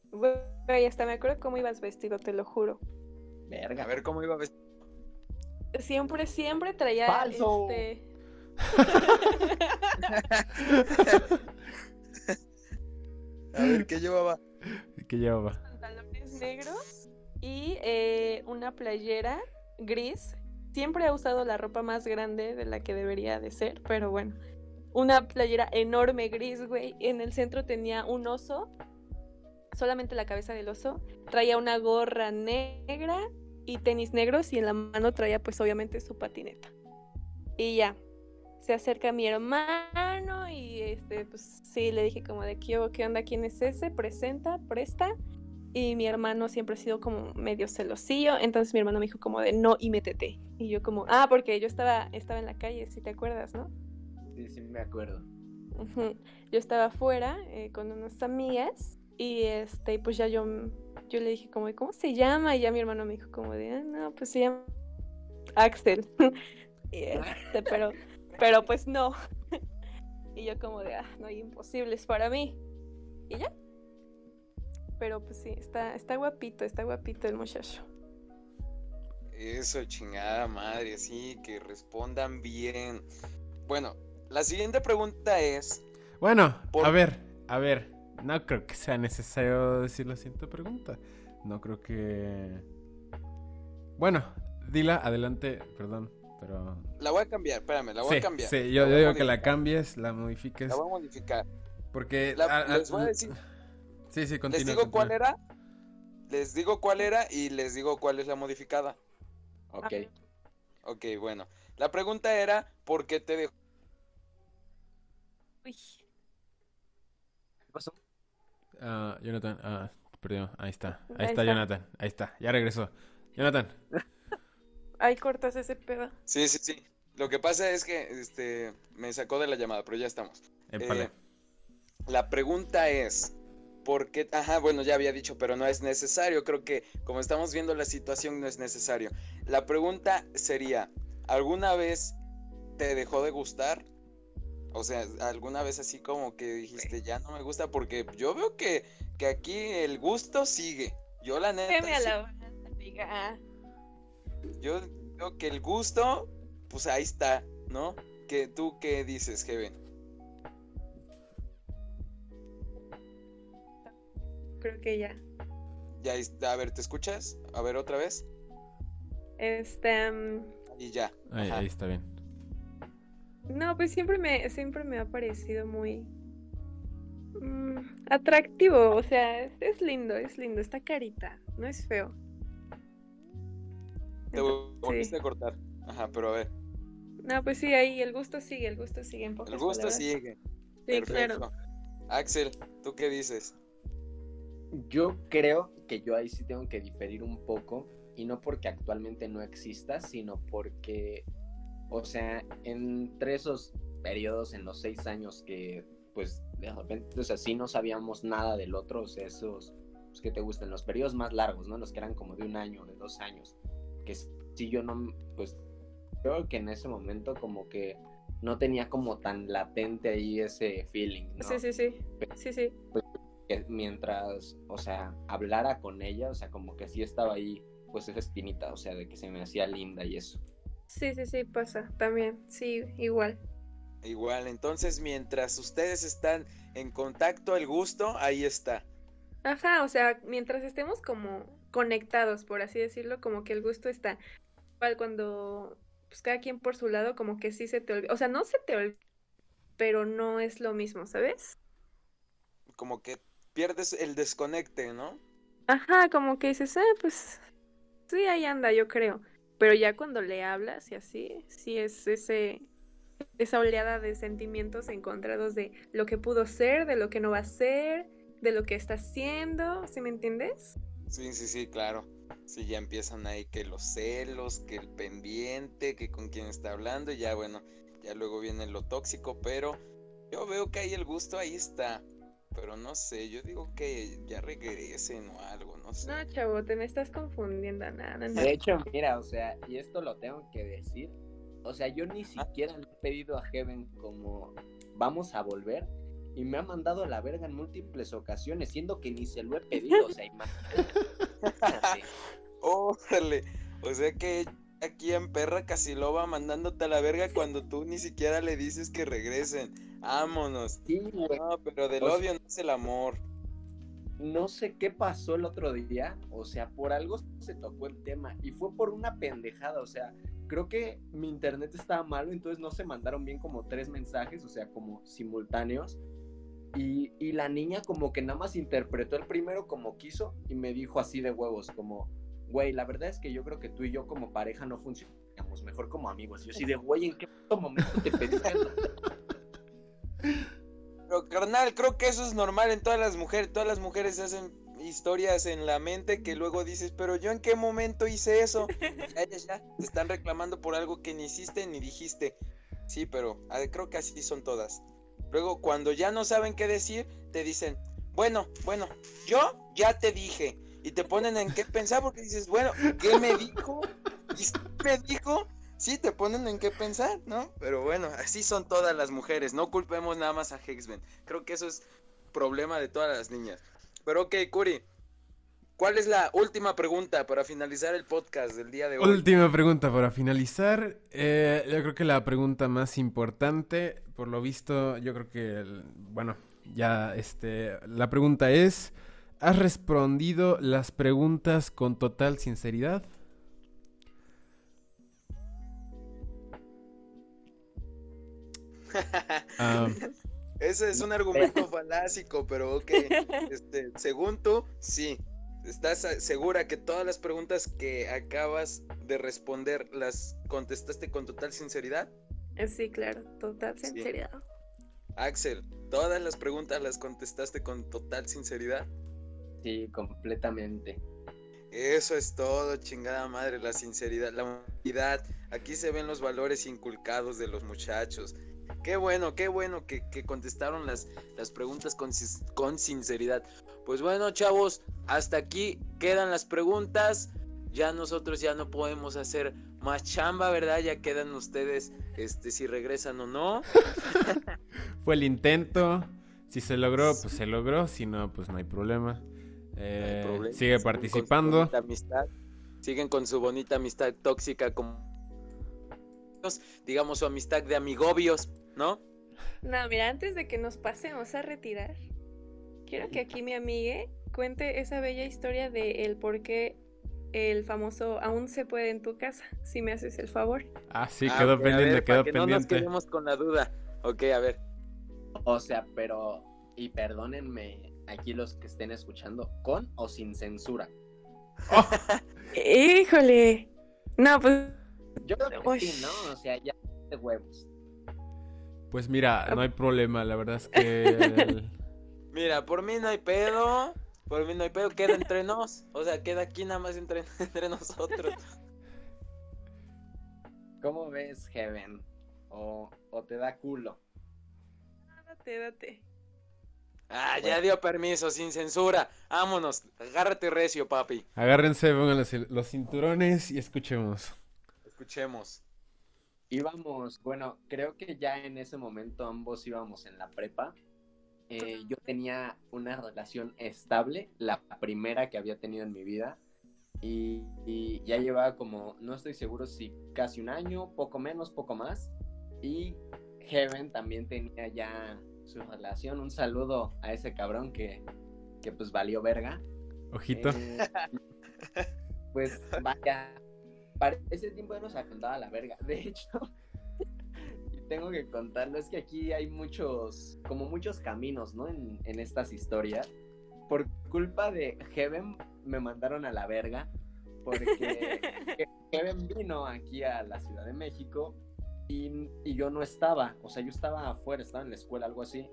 Güey, hasta me acuerdo cómo ibas vestido, te lo juro. Verga. A ver cómo iba a vestir. Siempre, siempre traía Falso. este. A ver qué llevaba. ¿Qué llevaba? pantalones negros y eh, una playera gris. Siempre he usado la ropa más grande de la que debería de ser, pero bueno. Una playera enorme gris, güey. En el centro tenía un oso, solamente la cabeza del oso. Traía una gorra negra y tenis negros y en la mano traía pues obviamente su patineta. Y ya, se acerca mi hermano y este, pues sí, le dije como de ¿qué, qué onda? ¿Quién es ese? Presenta, presta. Y mi hermano siempre ha sido como medio celosillo, entonces mi hermano me dijo como de no y métete. Y yo como, ah, porque yo estaba, estaba en la calle, si te acuerdas, ¿no? Sí, sí, me acuerdo. Yo estaba afuera eh, con unas amigas y este, pues ya yo, yo le dije como de ¿cómo se llama? Y ya mi hermano me dijo como de, "Ah, no, pues se llama Axel. y este, pero, pero pues no. y yo como de, ah, no hay imposibles para mí. Y ya. Pero pues sí, está, está guapito, está guapito el muchacho. Eso, chingada madre, sí, que respondan bien. Bueno, la siguiente pregunta es, Bueno, Por- a ver, a ver. No creo que sea necesario decir la siguiente pregunta. No creo que. Bueno, dila, adelante, perdón, pero. la voy a cambiar, espérame, la voy sí, a cambiar. sí, yo, yo digo que la cambies, la modifiques. La voy a modificar. Porque. La- a- a- les voy a decir- Sí, sí, Les continúa. digo cuál era, les digo cuál era y les digo cuál es la modificada. Ok. Ok, bueno. La pregunta era, ¿por qué te dejó? Uy. ¿Qué pasó? Ah, Jonathan, ah, perdió. Ahí está. Ahí, Ahí está, está. Jonathan. Ahí está. Ya regresó. Jonathan. Ay, cortas ese pedo. Sí, sí, sí. Lo que pasa es que este me sacó de la llamada, pero ya estamos. Eh, la pregunta es, ¿por qué? Ajá, bueno, ya había dicho, pero no es necesario. Creo que como estamos viendo la situación, no es necesario. La pregunta sería, ¿alguna vez te dejó de gustar? O sea, ¿alguna vez así como que dijiste, ya no me gusta? Porque yo veo que, que aquí el gusto sigue. Yo la neta, sí- la amiga. yo veo que el gusto, pues ahí está, ¿no? que ¿Tú qué dices, Kevin? Creo que ya. Ya, está. a ver, ¿te escuchas? A ver, otra vez. Este. mm, Y ya. Ahí está bien. No, pues siempre me, siempre me ha parecido muy mm, atractivo. O sea, es, es lindo, es lindo. Está carita, no es feo. Te Entonces, volviste a cortar. Ajá, pero a ver. No, pues sí, ahí el gusto sigue, el gusto sigue en pocas El gusto palabras. sigue. Sí, Perfecto. claro. Axel, ¿tú qué dices? Yo creo que yo ahí sí tengo que diferir un poco y no porque actualmente no exista, sino porque, o sea, entre esos periodos, en los seis años que, pues, de repente, o sea, sí no sabíamos nada del otro, o sea, esos, pues, que te gustan, los periodos más largos, ¿no? Los que eran como de un año, de dos años, que sí yo no, pues, creo que en ese momento como que no tenía como tan latente ahí ese feeling, ¿no? Sí, sí, sí. Sí, sí. que mientras, o sea, hablara con ella, o sea, como que sí estaba ahí, pues esa espinita, o sea, de que se me hacía linda y eso. Sí, sí, sí, pasa. También. Sí, igual. Igual, entonces mientras ustedes están en contacto, el gusto, ahí está. Ajá, o sea, mientras estemos como conectados, por así decirlo, como que el gusto está. Igual cuando, pues cada quien por su lado, como que sí se te olvida. O sea, no se te olvida, pero no es lo mismo, ¿sabes? Como que pierdes el desconecte, ¿no? Ajá, como que dices, ah, pues sí, ahí anda, yo creo. Pero ya cuando le hablas y así, sí es ese, esa oleada de sentimientos encontrados de lo que pudo ser, de lo que no va a ser, de lo que está haciendo, ¿sí me entiendes? Sí, sí, sí, claro. Sí, ya empiezan ahí que los celos, que el pendiente, que con quién está hablando, y ya bueno, ya luego viene lo tóxico, pero yo veo que ahí el gusto ahí está. Pero no sé, yo digo que ya regresen o algo, no sé. No, chavo, te me estás confundiendo, nada, no, no. De hecho, mira, o sea, y esto lo tengo que decir, o sea, yo ni siquiera le he pedido a Heaven como vamos a volver y me ha mandado a la verga en múltiples ocasiones, siendo que ni se lo he pedido, o sea, imagínate. Órale, o sea que aquí en perra casi lo va mandándote a la verga cuando tú ni siquiera le dices que regresen. Vámonos. Sí, güey. No, pero del odio no es el amor. no sé qué pasó el otro día, o sea, por algo se tocó el tema y fue por una pendejada, o sea, creo que mi internet estaba malo, entonces no se mandaron bien como tres mensajes, o sea, como simultáneos. Y, y la niña como que nada más interpretó el primero como quiso y me dijo así de huevos, como, güey, la verdad es que yo creo que tú y yo como pareja no funcionamos, mejor como amigos. Yo así de, güey, ¿en qué momento te pedí eso?" Pero carnal, creo que eso es normal en todas las mujeres. Todas las mujeres hacen historias en la mente que luego dices, pero yo en qué momento hice eso. Ya, ya, ya. Te están reclamando por algo que ni hiciste ni dijiste. Sí, pero a ver, creo que así son todas. Luego, cuando ya no saben qué decir, te dicen, bueno, bueno, yo ya te dije. Y te ponen en qué pensar porque dices, bueno, ¿qué me dijo? ¿Y si me dijo? Sí, te ponen en qué pensar, ¿no? Pero bueno, así son todas las mujeres. No culpemos nada más a Hexben. Creo que eso es problema de todas las niñas. Pero ok, Curi. ¿Cuál es la última pregunta para finalizar el podcast del día de hoy? Última pregunta para finalizar. Eh, yo creo que la pregunta más importante, por lo visto, yo creo que, bueno, ya, este, la pregunta es, ¿has respondido las preguntas con total sinceridad? Ese es un argumento falásico, pero ok. Este, según tú, sí. ¿Estás segura que todas las preguntas que acabas de responder las contestaste con total sinceridad? Sí, claro, total Sí. sinceridad. Axel, ¿todas las preguntas las contestaste con total sinceridad? Sí, completamente. Eso es todo, chingada madre, la sinceridad, la humanidad. Aquí se ven los valores inculcados de los muchachos. Qué bueno, qué bueno que, que contestaron las, las preguntas con, con sinceridad. Pues bueno, chavos, hasta aquí quedan las preguntas. Ya nosotros ya no podemos hacer más chamba, ¿verdad? Ya quedan ustedes este, si regresan o no. fue el intento. Si se logró, pues se logró. Si no, pues no hay problema. No Eh, problema. sigue participando. amistad. Siguen con su bonita amistad tóxica como digamos su amistad de amigobios, ¿no? No, mira, antes de que nos pasemos a retirar, quiero que aquí mi amigue cuente esa bella historia de el por qué el famoso aún se puede en tu casa, si me haces el favor. Ah, sí, Ah, quedó pendiente, ver, quedó para que No nos pendiente. quedemos con la duda. Ok, a ver. O sea, pero, y perdónenme aquí los que estén escuchando, con o sin censura. Híjole. No, pues Yo creo que sí, ¿no? O sea, ya de huevos. Pues mira, no hay problema. La verdad es que el- Mira, por mí no hay pedo. Por mí no hay pedo. Queda entre nos. O sea, queda aquí nada más entre, entre nosotros. ¿Cómo ves, Heaven? O, o te da culo. date, date. Ah, ya dio permiso, sin censura. Vámonos. Agárrate recio, papi. agárrense, pongan los, los cinturones y escuchemos. Escuchemos. Íbamos, bueno, creo que ya en ese momento ambos íbamos en la prepa. Eh, yo tenía una relación estable, la primera que había tenido en mi vida. Y, y ya llevaba como, no estoy seguro si casi un año, poco menos, poco más. Y Heaven también tenía ya su relación. Un saludo a ese cabrón que, que pues valió verga. Ojito. Eh, pues vaya, para ese tiempo ya nos apuntaba la verga. De hecho, y tengo que contarlo, es que aquí hay muchos, como muchos caminos, ¿no? En, en estas historias. Por culpa de Heaven me mandaron a la verga, porque Heaven vino aquí a la Ciudad de México y, y yo no estaba, o sea, yo estaba afuera, estaba en la escuela, algo así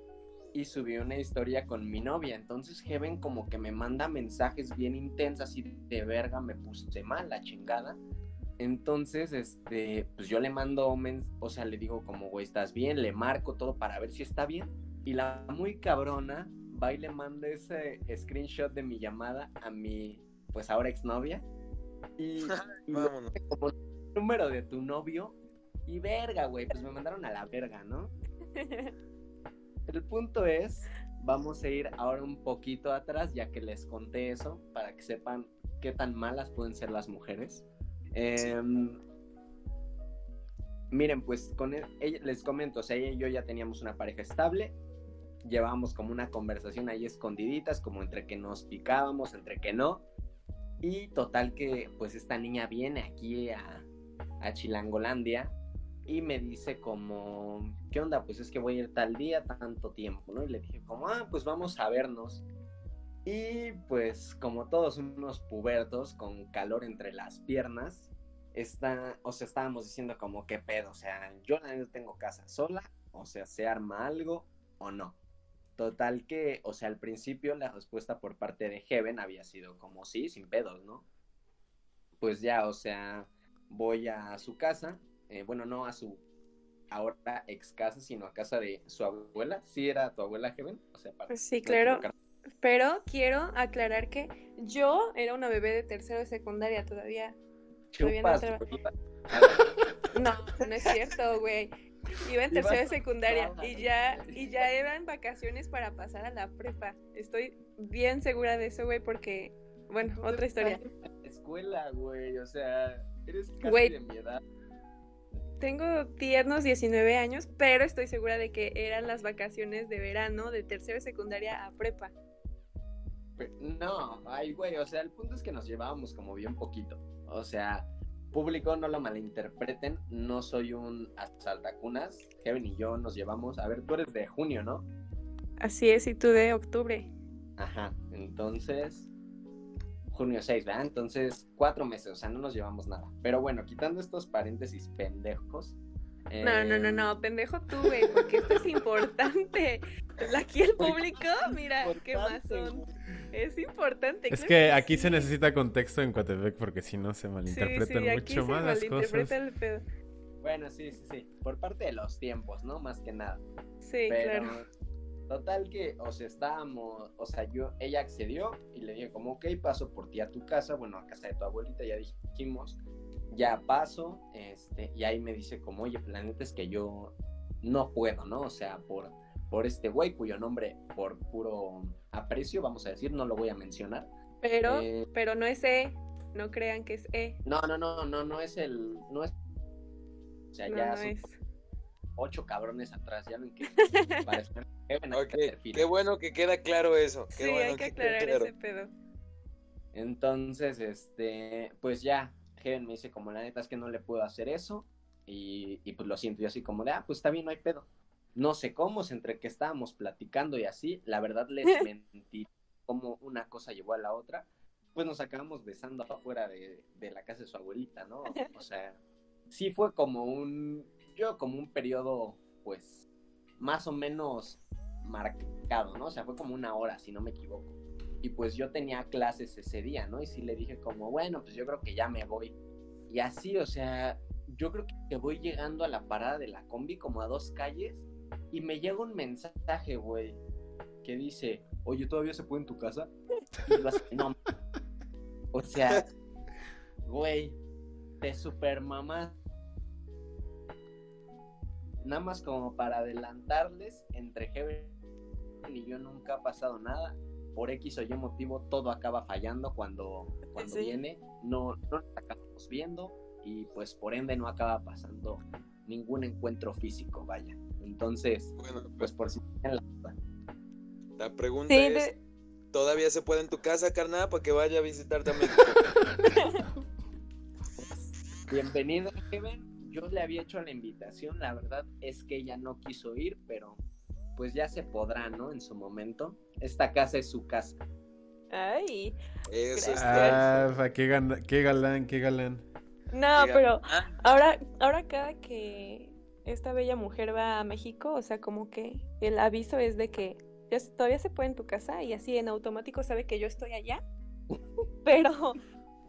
y subí una historia con mi novia. Entonces Heaven como que me manda mensajes bien intensas y de verga me puse mal, la chingada. Entonces, este, pues yo le mando, o sea, le digo como, güey, ¿estás bien? Le marco todo para ver si está bien. Y la muy cabrona va y le manda ese screenshot de mi llamada a mi, pues ahora exnovia. Y, y como número de tu novio. Y verga, güey, pues me mandaron a la verga, ¿no? el punto es, vamos a ir ahora un poquito atrás, ya que les conté eso, para que sepan qué tan malas pueden ser las mujeres. Em, miren, pues con él, les comento, o sea, ella y yo ya teníamos una pareja estable, llevábamos como una conversación ahí escondiditas, como entre que nos picábamos, entre que no. Y total que pues esta niña viene aquí a, a Chilangolandia y me dice como, ¿qué onda? Pues es que voy a ir tal día, tanto tiempo, ¿no? Y le dije como, ah, pues vamos a vernos. Y pues como todos unos pubertos con calor entre las piernas, está, o sea, estábamos diciendo como, ¿qué pedo? O sea, yo no tengo casa sola, o sea, ¿se arma algo o no? Total que, o sea, al principio la respuesta por parte de Heaven había sido como, sí, sin pedos, ¿no? Pues ya, o sea, voy a su casa, eh, bueno, no a su ahora ex casa, sino a casa de su abuela. ¿Sí era tu abuela, Heaven? O sea, para pues sí, claro. Pero quiero aclarar que yo era una bebé de tercero de secundaria todavía. Chupas, no, no, no es cierto, güey. Iba en tercera de secundaria y ya, y ya eran vacaciones para pasar a la prepa. Estoy bien segura de eso, güey, porque, bueno, otra historia. Escuela, güey, o sea, eres casi de mi edad. Tengo tiernos 19 años, pero estoy segura de que eran las vacaciones de verano de tercera de secundaria a prepa. No, ay, güey, o sea, el punto es que nos llevábamos como bien poquito. O sea, público, no lo malinterpreten, no soy un asaltacunas. Kevin y yo nos llevamos, a ver, tú eres de junio, ¿no? Así es, y tú de octubre. Ajá, entonces, junio 6, ¿verdad? Entonces, cuatro meses, o sea, no nos llevamos nada. Pero bueno, quitando estos paréntesis pendejos. No, no, no, eh, no, pendejo tú, güey, porque esto es importante. Aquí el público, mira, qué más son. Es importante. Es que aquí se necesita contexto en Coatepec porque si no se malinterpretan mucho más las cosas. Bueno, sí, sí, sí. Por parte de los tiempos, ¿no? Más que nada. Sí, claro. Total que, o sea, estábamos, o sea, yo, ella accedió y le dije como, ok, paso por ti a tu casa, bueno, a casa de tu abuelita, ya dijimos, ya paso, este, y ahí me dice como, oye, planeta es que yo no puedo, ¿no? O sea, por, por este güey cuyo nombre, por puro aprecio, vamos a decir, no lo voy a mencionar. Pero, eh, pero no es E, no crean que es E. No, no, no, no, no es el, no es, o sea, ya son ocho cabrones atrás, ya ven que parece Qué bueno que queda claro eso. sí, hay que, aclarar ese pedo. Entonces, este, pues ya, Heaven me dice como la neta es que no le puedo hacer eso y, y pues lo siento, yo así como de, ah, pues está bien, no hay pedo. No sé cómo, entre que estábamos platicando y así, la verdad les mentí cómo una cosa llevó a la otra, pues nos acabamos besando afuera de, la casa de su abuelita, ¿no? O sea, sí fue como un, yo como un periodo, pues, más o menos marcado, ¿no? O sea, fue como una hora, si no me equivoco. Y pues yo tenía clases ese día, ¿no? Y sí le dije como, bueno, pues yo creo que ya me voy. Y así, o sea, yo creo que voy llegando a la parada de la combi como a dos calles y me llega un mensaje, güey, que dice, oye, ¿todavía se puede en tu casa? Y lo hace, no. O sea, güey, de super mamá. Nada más como para adelantarles, entre Heaven y yo nunca ha pasado nada. Por X o Y motivo, todo acaba fallando cuando, cuando viene. No, no lo acabamos viendo y pues por ende no acaba pasando ningún encuentro físico, vaya. Entonces, bueno, pues por si la La pregunta es, ¿todavía se puede en tu casa, carnal, para que vaya a visitar también? Bienvenido, Kevin. Yo le había hecho la invitación, la verdad es que ella no quiso ir, pero pues ya se podrá, ¿no? En su momento. Esta casa es su casa. Ay. Eso ah, qué, qué galán, qué galán. No, pero ahora, ahora cada que esta bella mujer va a México, o sea, como que el aviso es de que ya, todavía se puede en tu casa y así en automático sabe que yo estoy allá. Pero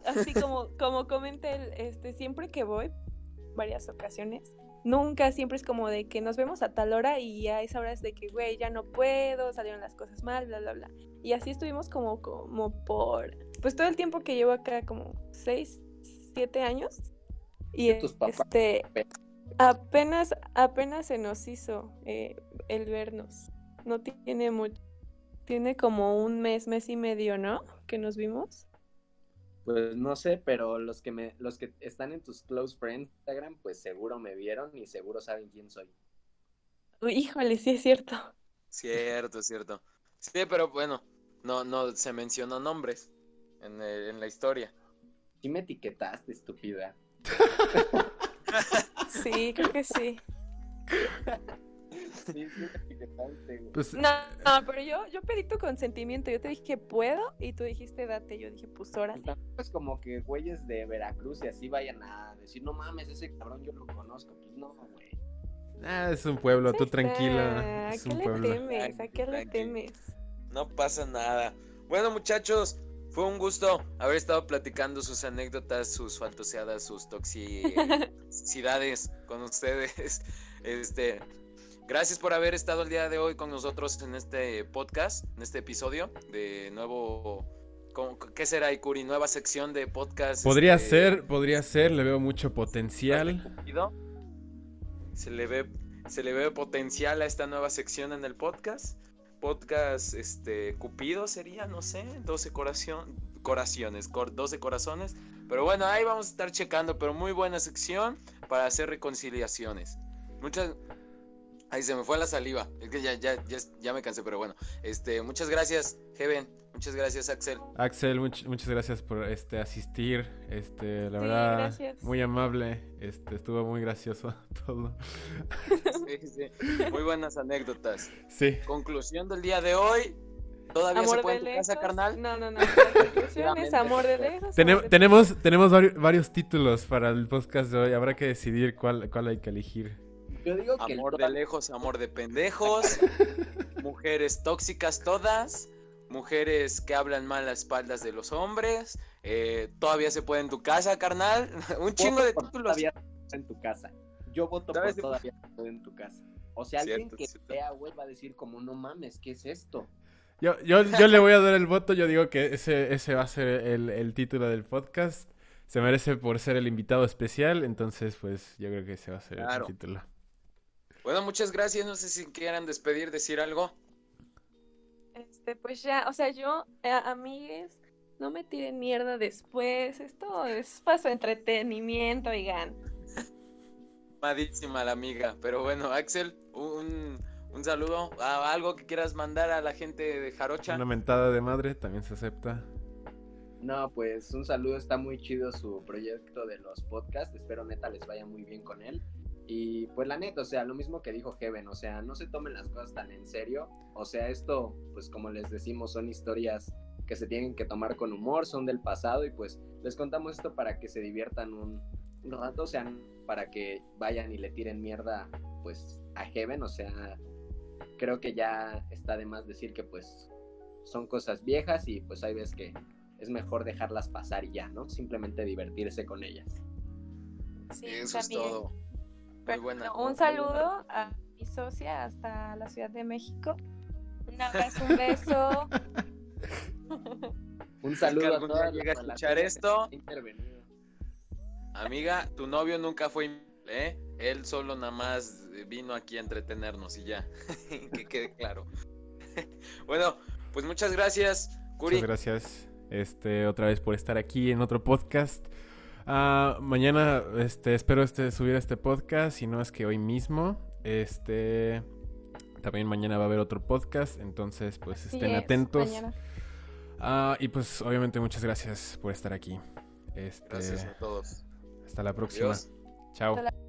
así como, como comenté, este, siempre que voy, varias ocasiones, nunca, siempre es como de que nos vemos a tal hora y a esa hora es de que, güey, ya no puedo, salieron las cosas mal, bla, bla, bla. Y así estuvimos como, como por, pues todo el tiempo que llevo acá, como seis, siete años. Y este, Apenas, apenas se nos hizo eh, el vernos. no tiene mucho. Tiene como un mes, mes y medio, ¿no? Que nos vimos. Pues no sé, pero los que me, los que están en tus close friends Instagram, pues seguro me vieron y seguro saben quién soy. Uy, híjole, sí es cierto. Cierto, cierto. Sí, pero bueno, no, no se mencionó nombres en, el- en la historia. Sí me etiquetaste, estúpida. Sí, creo que sí. Sí, sí me etiquetaste, güey. Pues, No, no, pero yo, yo pedí tu consentimiento. Yo te dije que puedo y tú dijiste date. Yo dije, pues órale. Tampoco es como que güeyes de Veracruz y así vayan a decir, no mames, ese cabrón yo lo conozco. Pues no, güey. ah, es un pueblo, tú tranquila. ¿A qué un le pueblo. temes? ¿A qué le temes? No pasa nada. Bueno, muchachos, fue un gusto haber estado platicando sus anécdotas, sus faltoseadas, sus toxicidades con ustedes. Este, gracias por haber estado el día de hoy con nosotros en este podcast, en este episodio de nuevo. ¿cómo- ¿Qué será, Ikuri? Nueva sección de podcast. Podría este, ser, podría ser, le veo mucho potencial. Cupido. Se le ve se le ve potencial a esta nueva sección en el podcast. Podcast este Cupido sería, no sé, 12 corazón, corazones, cor- 12 corazones, pero bueno, ahí vamos a estar checando, pero muy buena sección para hacer reconciliaciones. Muchas Ahí se me fue la saliva. Es que ya, ya, ya, ya me cansé, pero bueno. Este, muchas gracias, Heaven. Muchas gracias, Axel. Axel, much- muchas gracias por este asistir. Este, la Sí, verdad, gracias. muy amable. Este, estuvo muy gracioso todo. Sí, sí. Muy buenas anécdotas. Sí. Conclusión del día de hoy. ¿Todavía se ¿Amor puede de en tu casa, lejos? carnal? No, no, no. La conclusión es amor de lejos. Tenem- amor de tenemos tenemos vari- varios títulos para el podcast de hoy. Habrá que decidir cuál, cuál hay que elegir. Yo digo que el Amor de lejos, amor de pendejos. mujeres tóxicas todas. Mujeres que hablan mal a espaldas de los hombres. eh, todavía se puede en tu casa, carnal. Un chingo de títulos. Todavía en tu casa. Yo voto por ¿Sabes? todavía en tu casa. O sea, alguien que cierto. vea, güey, va a decir como, no mames, ¿qué es esto? Yo, yo, yo le voy a dar el voto. Yo digo que ese, ese va a ser el, el título del podcast. Se merece por ser el invitado especial. Entonces, pues yo creo que ese va a ser Claro. el título. Bueno, muchas gracias. No sé si quieran despedir, decir algo. Este, pues ya, o sea, yo, eh, amigues, no me tiren mierda después. Esto es para su entretenimiento, oigan. Madísima la amiga. Pero bueno, Axel, un, un saludo. Ah, algo que quieras mandar a la gente de Jarocha. Una mentada de madre también se acepta. No, pues un saludo, está muy chido su proyecto de los podcasts, espero neta les vaya muy bien con él. Y pues la neta, o sea, lo mismo que dijo Heaven, o sea, no se tomen las cosas tan en serio, o sea, esto, pues como les decimos, son historias que se tienen que tomar con humor, son del pasado y pues les contamos esto para que se diviertan un, rato, o sea, para que vayan y le tiren mierda pues a Heaven, o sea, creo que ya está de más decir que pues son cosas viejas y pues hay veces que es mejor dejarlas pasar y ya, ¿no? Simplemente divertirse con ellas. Sí, Eso es todo. Muy Pero buena. bueno, un saludo a mi socia hasta la Ciudad de México. Un abrazo, un beso. Un saludo a todas llega a las escuchar esto. Amiga, tu novio nunca fue, ¿eh? Él solo nada más vino aquí a entretenernos y ya. que quede claro. bueno, pues muchas gracias, Curi. Muchas gracias. Este, otra vez por estar aquí en otro podcast. Ah, mañana, este, espero este, subir este podcast, si no es que hoy mismo. Este, también mañana va a haber otro podcast, entonces pues Así estén es, atentos. Ah, y pues obviamente muchas gracias por estar aquí. Este, Gracias a todos. hasta la próxima. Adiós. Chao. Hasta la